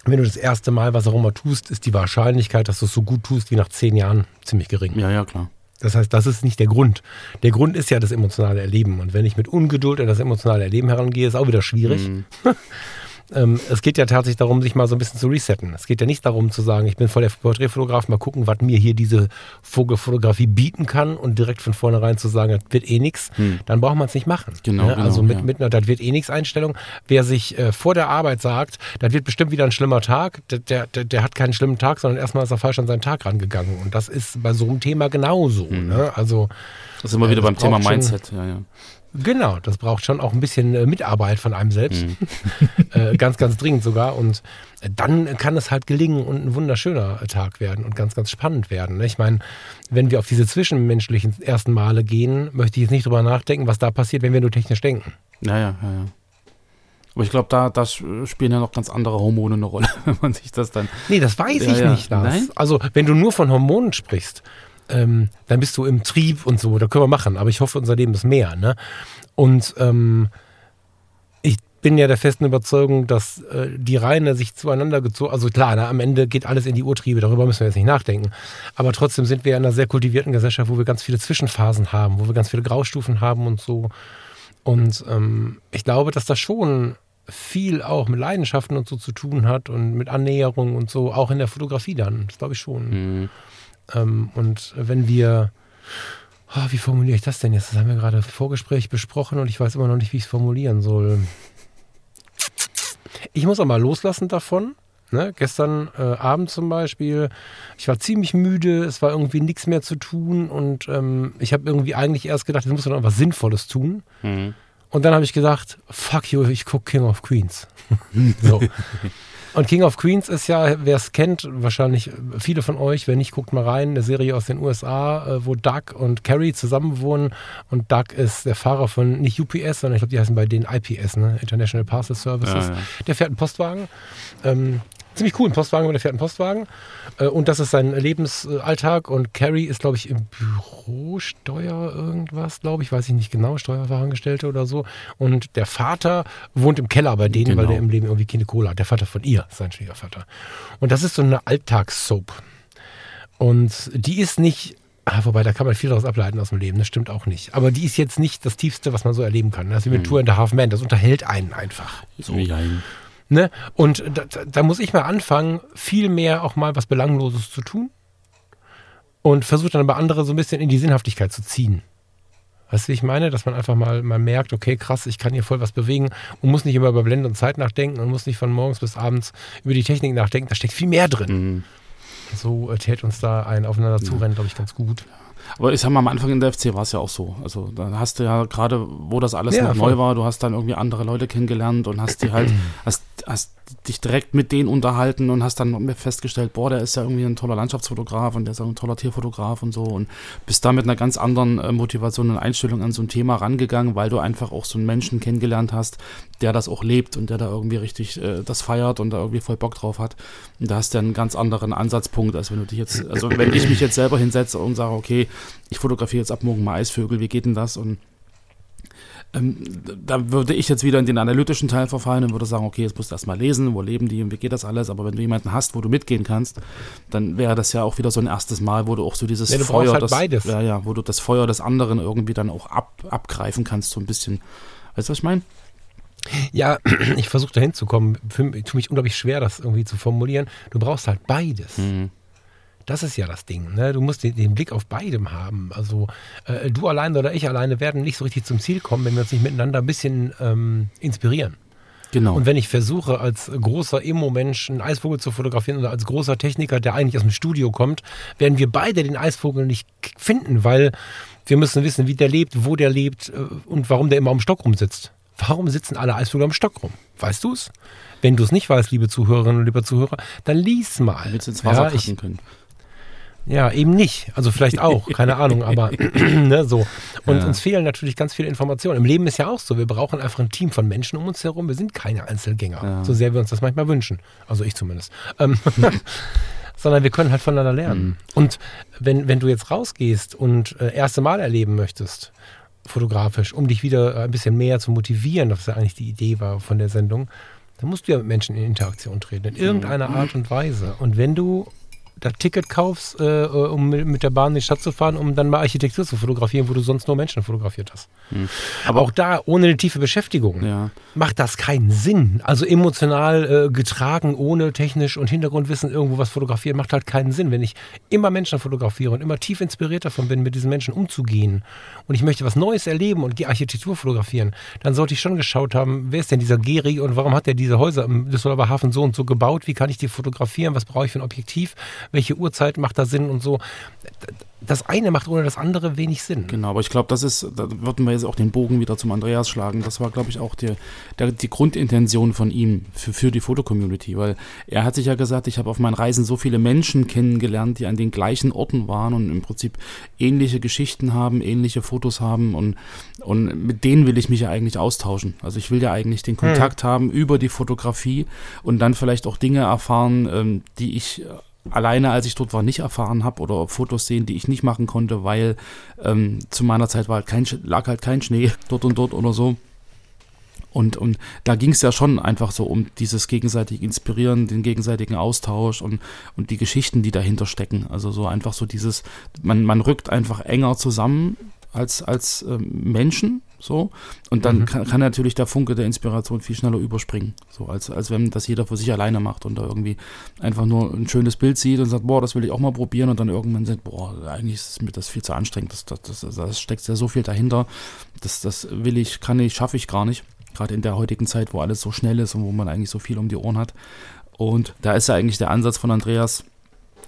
Wenn du das erste Mal was auch immer tust, ist die Wahrscheinlichkeit, dass du es so gut tust wie nach zehn Jahren ziemlich gering. Ja, ja, klar. Das heißt, das ist nicht der Grund. Der Grund ist ja das emotionale Erleben. Und wenn ich mit Ungeduld an das emotionale Erleben herangehe, ist auch wieder schwierig. Mhm. Ähm, es geht ja tatsächlich darum, sich mal so ein bisschen zu resetten. Es geht ja nicht darum zu sagen, ich bin voll der Porträtfotograf, mal gucken, was mir hier diese Vogelfotografie bieten kann und direkt von vornherein zu sagen, das wird eh nichts, hm. dann braucht man es nicht machen. Genau, ne? genau, Also mit, ja. mit einer, das wird eh nichts Einstellung. Wer sich äh, vor der Arbeit sagt, das wird bestimmt wieder ein schlimmer Tag, der, der, der, hat keinen schlimmen Tag, sondern erstmal ist er falsch an seinen Tag rangegangen. Und das ist bei so einem Thema genauso. Hm. Ne? Also das ist immer wieder äh, beim Thema Mindset, ja, ja. Genau, das braucht schon auch ein bisschen äh, Mitarbeit von einem selbst. Mhm. äh, ganz, ganz dringend sogar. Und äh, dann kann es halt gelingen und ein wunderschöner Tag werden und ganz, ganz spannend werden. Ne? Ich meine, wenn wir auf diese zwischenmenschlichen ersten Male gehen, möchte ich jetzt nicht drüber nachdenken, was da passiert, wenn wir nur technisch denken. Ja, ja, ja, ja. Aber ich glaube, da das spielen ja noch ganz andere Hormone eine Rolle, wenn man sich das dann. Nee, das weiß ja, ich ja. nicht, Lars. Nein? Also, wenn du nur von Hormonen sprichst, ähm, dann bist du im Trieb und so, da können wir machen. Aber ich hoffe, unser Leben ist mehr. Ne? Und ähm, ich bin ja der festen Überzeugung, dass äh, die Reine sich zueinander gezogen, also klar, na, am Ende geht alles in die Urtriebe, darüber müssen wir jetzt nicht nachdenken. Aber trotzdem sind wir in einer sehr kultivierten Gesellschaft, wo wir ganz viele Zwischenphasen haben, wo wir ganz viele Graustufen haben und so. Und ähm, ich glaube, dass das schon viel auch mit Leidenschaften und so zu tun hat und mit Annäherung und so, auch in der Fotografie dann. Das glaube ich schon. Mhm. Ähm, und wenn wir, oh, wie formuliere ich das denn jetzt? Das haben wir gerade im Vorgespräch besprochen und ich weiß immer noch nicht, wie ich es formulieren soll. Ich muss auch mal loslassen davon. Ne? Gestern äh, Abend zum Beispiel, ich war ziemlich müde, es war irgendwie nichts mehr zu tun und ähm, ich habe irgendwie eigentlich erst gedacht, ich muss noch was Sinnvolles tun. Mhm. Und dann habe ich gedacht, fuck you, ich gucke King of Queens. so. Und King of Queens ist ja, wer es kennt, wahrscheinlich viele von euch, wenn nicht, guckt mal rein, eine Serie aus den USA, äh, wo Doug und Carrie zusammen wohnen. Und Doug ist der Fahrer von nicht UPS, sondern ich glaube, die heißen bei denen IPS, ne? International Parcel Services. Ja, ja. Der fährt einen Postwagen. Ähm, ziemlich coolen Postwagen, aber der fährt einen Postwagen. Äh, und das ist sein Lebensalltag. Und Carrie ist, glaube ich, im Büro Steuer irgendwas, glaube ich, weiß ich nicht genau, Steuerfachangestellte oder so. Und der Vater wohnt im Keller bei denen, genau. weil der im Leben irgendwie keine Kohle hat. Der Vater von ihr, sein Schwiegervater. Und das ist so eine Alltagssoap. Und die ist nicht Ah, wobei, da kann man viel daraus ableiten aus dem Leben, das stimmt auch nicht. Aber die ist jetzt nicht das Tiefste, was man so erleben kann. Das ist wie mit mhm. Tour in the Half Man, das unterhält einen einfach. So. Ja. Ne? Und da, da, muss ich mal anfangen, viel mehr auch mal was Belangloses zu tun und versuche dann aber andere so ein bisschen in die Sinnhaftigkeit zu ziehen. Weißt du, wie ich meine? Dass man einfach mal, mal merkt, okay, krass, ich kann hier voll was bewegen und muss nicht immer über Blende und Zeit nachdenken und muss nicht von morgens bis abends über die Technik nachdenken. Da steckt viel mehr drin. Mhm. So äh, täte uns da ein Aufeinander zurennen, glaube ich, ganz gut. Aber ich sag mal, am Anfang in der FC war es ja auch so. Also da hast du ja gerade, wo das alles ja, noch voll. neu war, du hast dann irgendwie andere Leute kennengelernt und hast die halt, hast, hast dich direkt mit denen unterhalten und hast dann festgestellt, boah, der ist ja irgendwie ein toller Landschaftsfotograf und der ist auch ein toller Tierfotograf und so und bist da mit einer ganz anderen äh, Motivation und Einstellung an so ein Thema rangegangen, weil du einfach auch so einen Menschen kennengelernt hast, der das auch lebt und der da irgendwie richtig äh, das feiert und da irgendwie voll Bock drauf hat. Und da hast du einen ganz anderen Ansatzpunkt, als wenn du dich jetzt, also wenn ich mich jetzt selber hinsetze und sage, okay, ich fotografiere jetzt ab morgen mal Eisvögel, wie geht denn das? Und ähm, da würde ich jetzt wieder in den analytischen Teil verfallen und würde sagen, okay, jetzt musst du erstmal lesen, wo leben die und wie geht das alles. Aber wenn du jemanden hast, wo du mitgehen kannst, dann wäre das ja auch wieder so ein erstes Mal, wo du auch so dieses ja, Feuer, halt das, beides. Ja, ja, wo du das Feuer des anderen irgendwie dann auch ab, abgreifen kannst, so ein bisschen. Weißt du, was ich meine? Ja, ich versuche da hinzukommen. Ich tue mich unglaublich schwer, das irgendwie zu formulieren. Du brauchst halt beides. Mhm. Das ist ja das Ding. Ne? Du musst den, den, Blick auf beidem haben. Also äh, du alleine oder ich alleine werden nicht so richtig zum Ziel kommen, wenn wir uns nicht miteinander ein bisschen ähm, inspirieren. Genau. Und wenn ich versuche, als großer Emo-Mensch einen Eisvogel zu fotografieren oder als großer Techniker, der eigentlich aus dem Studio kommt, werden wir beide den Eisvogel nicht finden, weil wir müssen wissen, wie der lebt, wo der lebt äh, und warum der immer am Stock rumsitzt. Warum sitzen alle Eisvögel am Stock rum? Weißt du es? Wenn du es nicht weißt, liebe Zuhörerinnen und liebe Zuhörer, dann lies mal. Willst du ins Wasser ja, ich, können. Ja, eben nicht. Also vielleicht auch, keine Ahnung, aber ne, so. Und ja. uns fehlen natürlich ganz viele Informationen. Im Leben ist ja auch so, wir brauchen einfach ein Team von Menschen um uns herum. Wir sind keine Einzelgänger, ja. so sehr wir uns das manchmal wünschen. Also ich zumindest. Ähm, sondern wir können halt voneinander lernen. Mhm. Und wenn, wenn du jetzt rausgehst und äh, erste Mal erleben möchtest, fotografisch, um dich wieder ein bisschen mehr zu motivieren, was ja eigentlich die Idee war von der Sendung, dann musst du ja mit Menschen in Interaktion treten, in irgendeiner. Art und Weise. Und wenn du das Ticket kaufst, äh, um mit der Bahn in die Stadt zu fahren, um dann mal Architektur zu fotografieren, wo du sonst nur Menschen fotografiert hast. Hm. Aber auch da, ohne eine tiefe Beschäftigung, ja. macht das keinen Sinn. Also emotional äh, getragen, ohne technisch und Hintergrundwissen irgendwo was fotografieren, macht halt keinen Sinn. Wenn ich immer Menschen fotografiere und immer tief inspiriert davon bin, mit diesen Menschen umzugehen und ich möchte was Neues erleben und die Architektur fotografieren, dann sollte ich schon geschaut haben, wer ist denn dieser Geri und warum hat er diese Häuser im Düsseldorfer Hafen so und so gebaut? Wie kann ich die fotografieren? Was brauche ich für ein Objektiv? Welche Uhrzeit macht da Sinn und so. Das eine macht ohne das andere wenig Sinn. Genau, aber ich glaube, das ist, da würden wir jetzt auch den Bogen wieder zum Andreas schlagen. Das war, glaube ich, auch die, der, die Grundintention von ihm für, für die Fotocommunity, weil er hat sich ja gesagt, ich habe auf meinen Reisen so viele Menschen kennengelernt, die an den gleichen Orten waren und im Prinzip ähnliche Geschichten haben, ähnliche Fotos haben und, und mit denen will ich mich ja eigentlich austauschen. Also ich will ja eigentlich den Kontakt hm. haben über die Fotografie und dann vielleicht auch Dinge erfahren, ähm, die ich alleine, als ich dort war, nicht erfahren habe oder Fotos sehen, die ich nicht machen konnte, weil ähm, zu meiner Zeit war halt kein, lag halt kein Schnee dort und dort oder so. Und, und da ging es ja schon einfach so um dieses gegenseitige Inspirieren, den gegenseitigen Austausch und, und die Geschichten, die dahinter stecken. Also so einfach so dieses, man, man rückt einfach enger zusammen als, als äh, Menschen so. Und dann mhm. kann, kann, natürlich der Funke der Inspiration viel schneller überspringen. So, als, als wenn das jeder für sich alleine macht und da irgendwie einfach nur ein schönes Bild sieht und sagt, boah, das will ich auch mal probieren und dann irgendwann sagt, boah, eigentlich ist mir das viel zu anstrengend. Das, das, das, das steckt ja so viel dahinter. Das, das will ich, kann ich, schaffe ich gar nicht. Gerade in der heutigen Zeit, wo alles so schnell ist und wo man eigentlich so viel um die Ohren hat. Und da ist ja eigentlich der Ansatz von Andreas,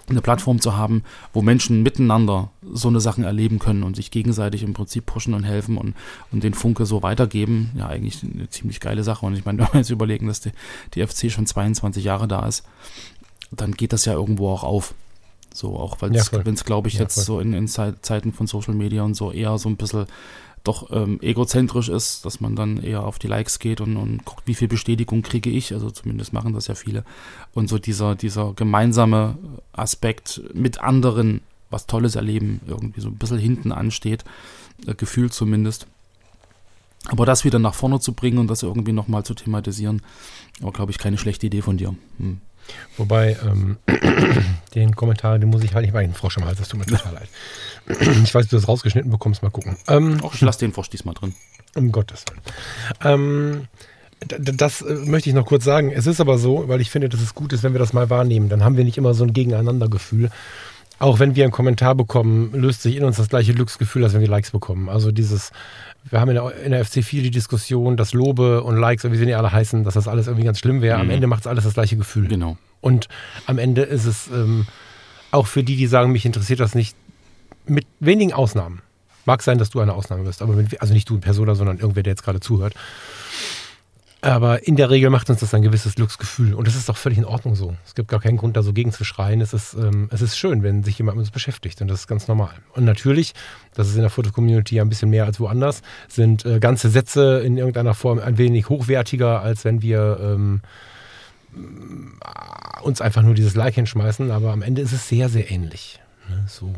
eine Plattform zu haben, wo Menschen miteinander so eine Sachen erleben können und sich gegenseitig im Prinzip pushen und helfen und, und den Funke so weitergeben. Ja, eigentlich eine ziemlich geile Sache. Und ich meine, wenn wir jetzt überlegen, dass die, die FC schon 22 Jahre da ist, dann geht das ja irgendwo auch auf. So, auch weil es, ja, glaube ich, ja, jetzt voll. so in, in Zeiten von Social Media und so eher so ein bisschen doch ähm, egozentrisch ist, dass man dann eher auf die Likes geht und, und guckt, wie viel Bestätigung kriege ich. Also zumindest machen das ja viele. Und so dieser, dieser gemeinsame Aspekt mit anderen was Tolles erleben, irgendwie so ein bisschen hinten ansteht, äh, gefühlt zumindest. Aber das wieder nach vorne zu bringen und das irgendwie nochmal zu thematisieren, war, glaube ich, keine schlechte Idee von dir. Hm. Wobei, ähm, den Kommentar, den muss ich halt nicht mal den Frosch im Hals, das tut mir total leid. Ich weiß, du das rausgeschnitten bekommst, mal gucken. Ähm, Ach, ich lasse den Frosch diesmal drin. Um Gottes Willen. Ähm, das äh, möchte ich noch kurz sagen. Es ist aber so, weil ich finde, dass es gut ist, wenn wir das mal wahrnehmen. Dann haben wir nicht immer so ein Gegeneinandergefühl. Auch wenn wir einen Kommentar bekommen, löst sich in uns das gleiche Glücksgefühl, als wenn wir Likes bekommen. Also dieses, wir haben in der, in der FC4 die Diskussion, dass Lobe und Likes, wie sie nicht alle heißen, dass das alles irgendwie ganz schlimm wäre. Am mhm. Ende macht es alles das gleiche Gefühl. Genau. Und am Ende ist es ähm, auch für die, die sagen, mich interessiert das nicht, mit wenigen Ausnahmen. Mag sein, dass du eine Ausnahme bist, aber mit, also nicht du in Persona, sondern irgendwer, der jetzt gerade zuhört. Aber in der Regel macht uns das ein gewisses Glücksgefühl. Und das ist doch völlig in Ordnung so. Es gibt gar keinen Grund, da so gegen zu schreien. Es ist, ähm, es ist schön, wenn sich jemand mit uns beschäftigt. Und das ist ganz normal. Und natürlich, das ist in der Foto-Community ja ein bisschen mehr als woanders, sind äh, ganze Sätze in irgendeiner Form ein wenig hochwertiger, als wenn wir ähm, uns einfach nur dieses Like hinschmeißen. Aber am Ende ist es sehr, sehr ähnlich. Ne? So.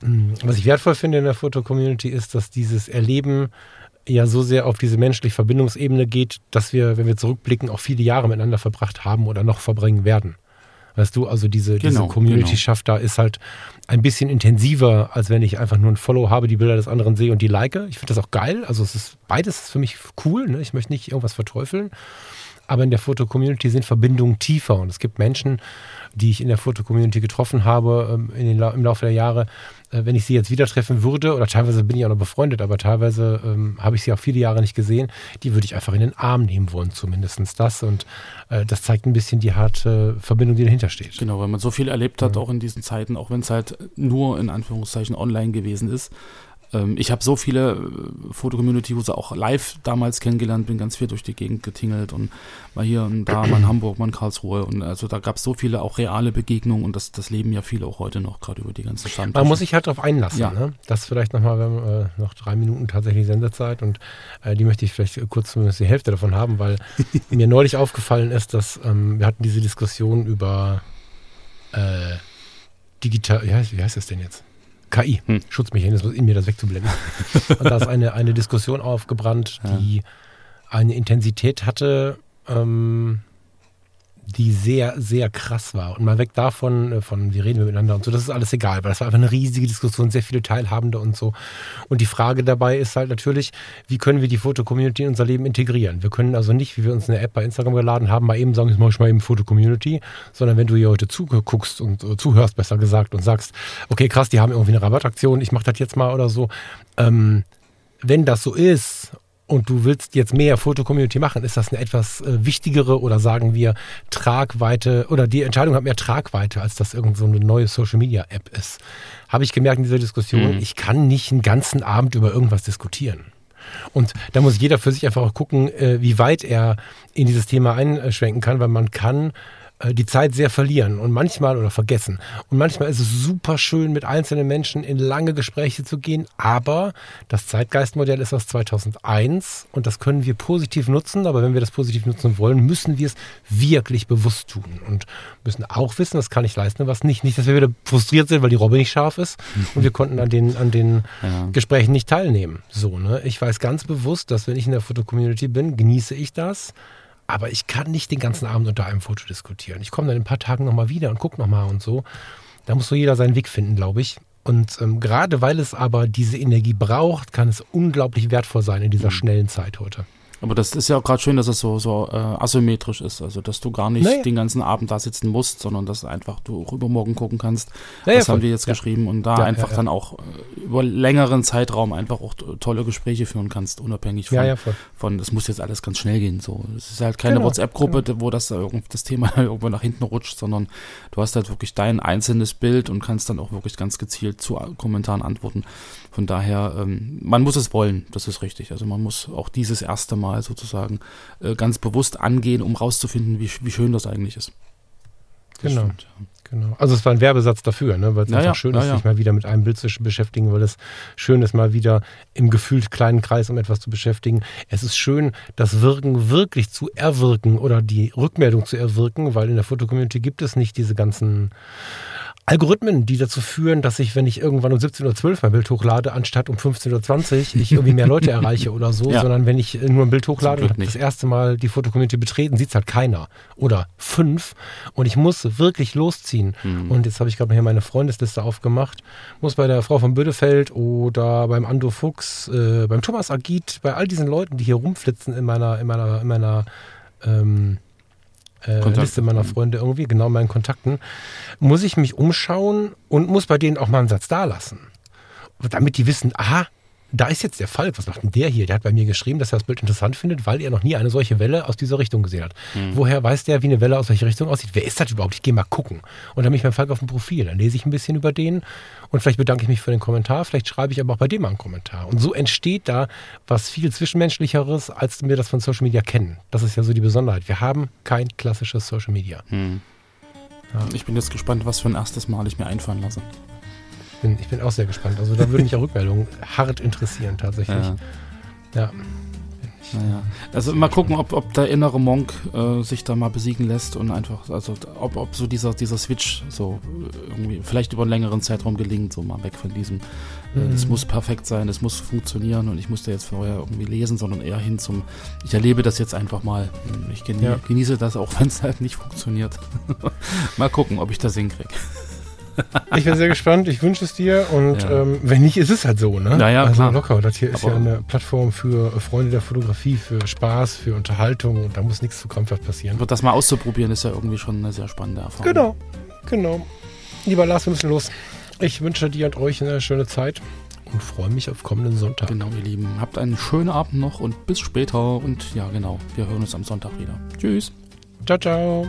Mm, was ich wertvoll finde in der Foto-Community ist, dass dieses Erleben ja so sehr auf diese menschliche Verbindungsebene geht, dass wir, wenn wir zurückblicken, auch viele Jahre miteinander verbracht haben oder noch verbringen werden. Weißt du, also diese, genau, diese Community-Schaft genau. da ist halt ein bisschen intensiver, als wenn ich einfach nur ein Follow habe, die Bilder des anderen sehe und die like. Ich finde das auch geil. Also es ist beides für mich cool. Ne? Ich möchte nicht irgendwas verteufeln. Aber in der Foto-Community sind Verbindungen tiefer und es gibt Menschen, die ich in der Foto-Community getroffen habe ähm, in den, im Laufe der Jahre, wenn ich sie jetzt wieder treffen würde, oder teilweise bin ich auch noch befreundet, aber teilweise ähm, habe ich sie auch viele Jahre nicht gesehen, die würde ich einfach in den Arm nehmen wollen, zumindest das. Und äh, das zeigt ein bisschen die harte Verbindung, die dahinter steht. Genau, weil man so viel erlebt hat, ja. auch in diesen Zeiten, auch wenn es halt nur in Anführungszeichen online gewesen ist ich habe so viele äh, Foto-Community-User auch live damals kennengelernt, bin ganz viel durch die Gegend getingelt und war hier und da, mal in Hamburg, mal in Karlsruhe. Und also da gab es so viele auch reale Begegnungen und das, das leben ja viele auch heute noch, gerade über die ganzen Standorte. Man muss sich halt darauf einlassen. Ja. Ne? Das vielleicht nochmal, wir haben äh, noch drei Minuten tatsächlich Sendezeit und äh, die möchte ich vielleicht kurz zumindest die Hälfte davon haben, weil mir neulich aufgefallen ist, dass ähm, wir hatten diese Diskussion über äh, digital, ja, wie heißt das denn jetzt? KI, hm. Schutzmechanismus in mir, das wegzublenden. und da ist eine, eine Diskussion aufgebrannt, die ja. eine Intensität hatte, ähm, die sehr, sehr krass war. Und mal weg davon, äh, von wie reden wir miteinander und so, das ist alles egal, weil das war einfach eine riesige Diskussion, sehr viele Teilhabende und so. Und die Frage dabei ist halt natürlich, wie können wir die Foto-Community in unser Leben integrieren? Wir können also nicht, wie wir uns eine App bei Instagram geladen haben, mal eben sagen, jetzt mache ich mal eben Foto-Community, sondern wenn du hier heute zuguckst und uh, zuhörst, besser gesagt, und sagst, okay, krass, die haben irgendwie eine Rabattaktion, ich mache das jetzt mal oder so. Ähm, wenn das so ist und du willst jetzt mehr Fotocommunity machen, ist das eine etwas äh, wichtigere oder sagen wir Tragweite oder die Entscheidung hat mehr Tragweite, als dass irgend so eine neue Social Media App ist. Habe ich gemerkt in dieser Diskussion, mhm. ich kann nicht einen ganzen Abend über irgendwas diskutieren. Und da muss jeder für sich einfach auch gucken, äh, wie weit er in dieses Thema einschwenken kann, weil man kann die Zeit sehr verlieren und manchmal oder vergessen. Und manchmal ist es super schön, mit einzelnen Menschen in lange Gespräche zu gehen, aber das Zeitgeistmodell ist aus 2001 und das können wir positiv nutzen, aber wenn wir das positiv nutzen wollen, müssen wir es wirklich bewusst tun und müssen auch wissen, was kann ich leisten und was nicht. Nicht, dass wir wieder frustriert sind, weil die Robbe nicht scharf ist und wir konnten an den, an den ja. Gesprächen nicht teilnehmen. So, ne? Ich weiß ganz bewusst, dass wenn ich in der Fotocommunity bin, genieße ich das aber ich kann nicht den ganzen Abend unter einem Foto diskutieren. Ich komme dann in ein paar Tagen nochmal wieder und gucke nochmal und so. Da muss so jeder seinen Weg finden, glaube ich. Und ähm, gerade weil es aber diese Energie braucht, kann es unglaublich wertvoll sein in dieser mhm. schnellen Zeit heute. Aber das ist ja auch gerade schön, dass es so, so äh, asymmetrisch ist. Also, dass du gar nicht naja. den ganzen Abend da sitzen musst, sondern dass einfach du auch übermorgen gucken kannst, naja, was voll. haben wir jetzt ja. geschrieben und da ja, einfach ja, dann auch äh, über längeren Zeitraum einfach auch tolle Gespräche führen kannst, unabhängig von, von das muss jetzt alles ganz schnell gehen. So, es ist halt keine genau, WhatsApp-Gruppe, genau. wo das, das Thema irgendwo nach hinten rutscht, sondern du hast halt wirklich dein einzelnes Bild und kannst dann auch wirklich ganz gezielt zu Kommentaren antworten. Von daher, ähm, man muss es wollen, das ist richtig. Also man muss auch dieses erste Mal sozusagen äh, ganz bewusst angehen, um rauszufinden, wie, wie schön das eigentlich ist. Das genau. Stimmt, ja. Genau. Also es war ein Werbesatz dafür, ne? weil es naja, einfach schön naja. ist, sich mal wieder mit einem Bild zu beschäftigen, weil es schön ist, mal wieder im gefühlt kleinen Kreis um etwas zu beschäftigen. Es ist schön, das Wirken wirklich zu erwirken oder die Rückmeldung zu erwirken, weil in der Fotocommunity gibt es nicht diese ganzen Algorithmen, die dazu führen, dass ich, wenn ich irgendwann um 17.12 Uhr mein Bild hochlade, anstatt um 15.20 Uhr ich irgendwie mehr Leute erreiche oder so, ja. sondern wenn ich nur ein Bild hochlade und das erste Mal die Fotocommunity betreten, sieht es halt keiner. Oder fünf. Und ich muss wirklich losziehen. Mhm. Und jetzt habe ich gerade hier meine Freundesliste aufgemacht. Muss bei der Frau von Bödefeld oder beim Ando Fuchs, äh, beim Thomas Agit, bei all diesen Leuten, die hier rumflitzen in meiner, in meiner, in meiner ähm, äh, Liste meiner Freunde irgendwie, genau meinen Kontakten, muss ich mich umschauen und muss bei denen auch mal einen Satz dalassen. Damit die wissen, aha, da ist jetzt der Fall. Was macht denn der hier? Der hat bei mir geschrieben, dass er das Bild interessant findet, weil er noch nie eine solche Welle aus dieser Richtung gesehen hat. Mhm. Woher weiß der, wie eine Welle aus welcher Richtung aussieht? Wer ist das überhaupt? Ich gehe mal gucken. Und dann bin ich beim Fall auf dem Profil. Dann lese ich ein bisschen über den und vielleicht bedanke ich mich für den Kommentar. Vielleicht schreibe ich aber auch bei dem mal einen Kommentar. Und so entsteht da was viel Zwischenmenschlicheres, als wir das von Social Media kennen. Das ist ja so die Besonderheit. Wir haben kein klassisches Social Media. Mhm. Ja. Ich bin jetzt gespannt, was für ein erstes Mal ich mir einfallen lasse bin, ich bin auch sehr gespannt. Also da würde mich ja Rückmeldungen hart interessieren tatsächlich. Ja. ja. Naja. Also mal gucken, ob, ob der innere Monk äh, sich da mal besiegen lässt und einfach, also ob, ob so dieser, dieser Switch so irgendwie vielleicht über einen längeren Zeitraum gelingt, so mal weg von diesem, äh, es mhm. muss perfekt sein, es muss funktionieren und ich musste jetzt vorher irgendwie lesen, sondern eher hin zum, ich erlebe das jetzt einfach mal. Ich genie ja. genieße das, auch wenn es halt nicht funktioniert. mal gucken, ob ich das hinkriege. Ich bin sehr gespannt, ich wünsche es dir und ja. ähm, wenn nicht, ist es halt so, ne? Naja, also klar. locker. Das hier ist Aber ja eine Plattform für Freunde der Fotografie, für Spaß, für Unterhaltung und da muss nichts zu krampfhaft passieren. Das mal auszuprobieren ist ja irgendwie schon eine sehr spannende Erfahrung. Genau, genau. Lieber Lars, wir müssen los. Ich wünsche dir und euch eine schöne Zeit und freue mich auf kommenden Sonntag. Genau, ihr Lieben. Habt einen schönen Abend noch und bis später. Und ja, genau, wir hören uns am Sonntag wieder. Tschüss. Ciao, ciao.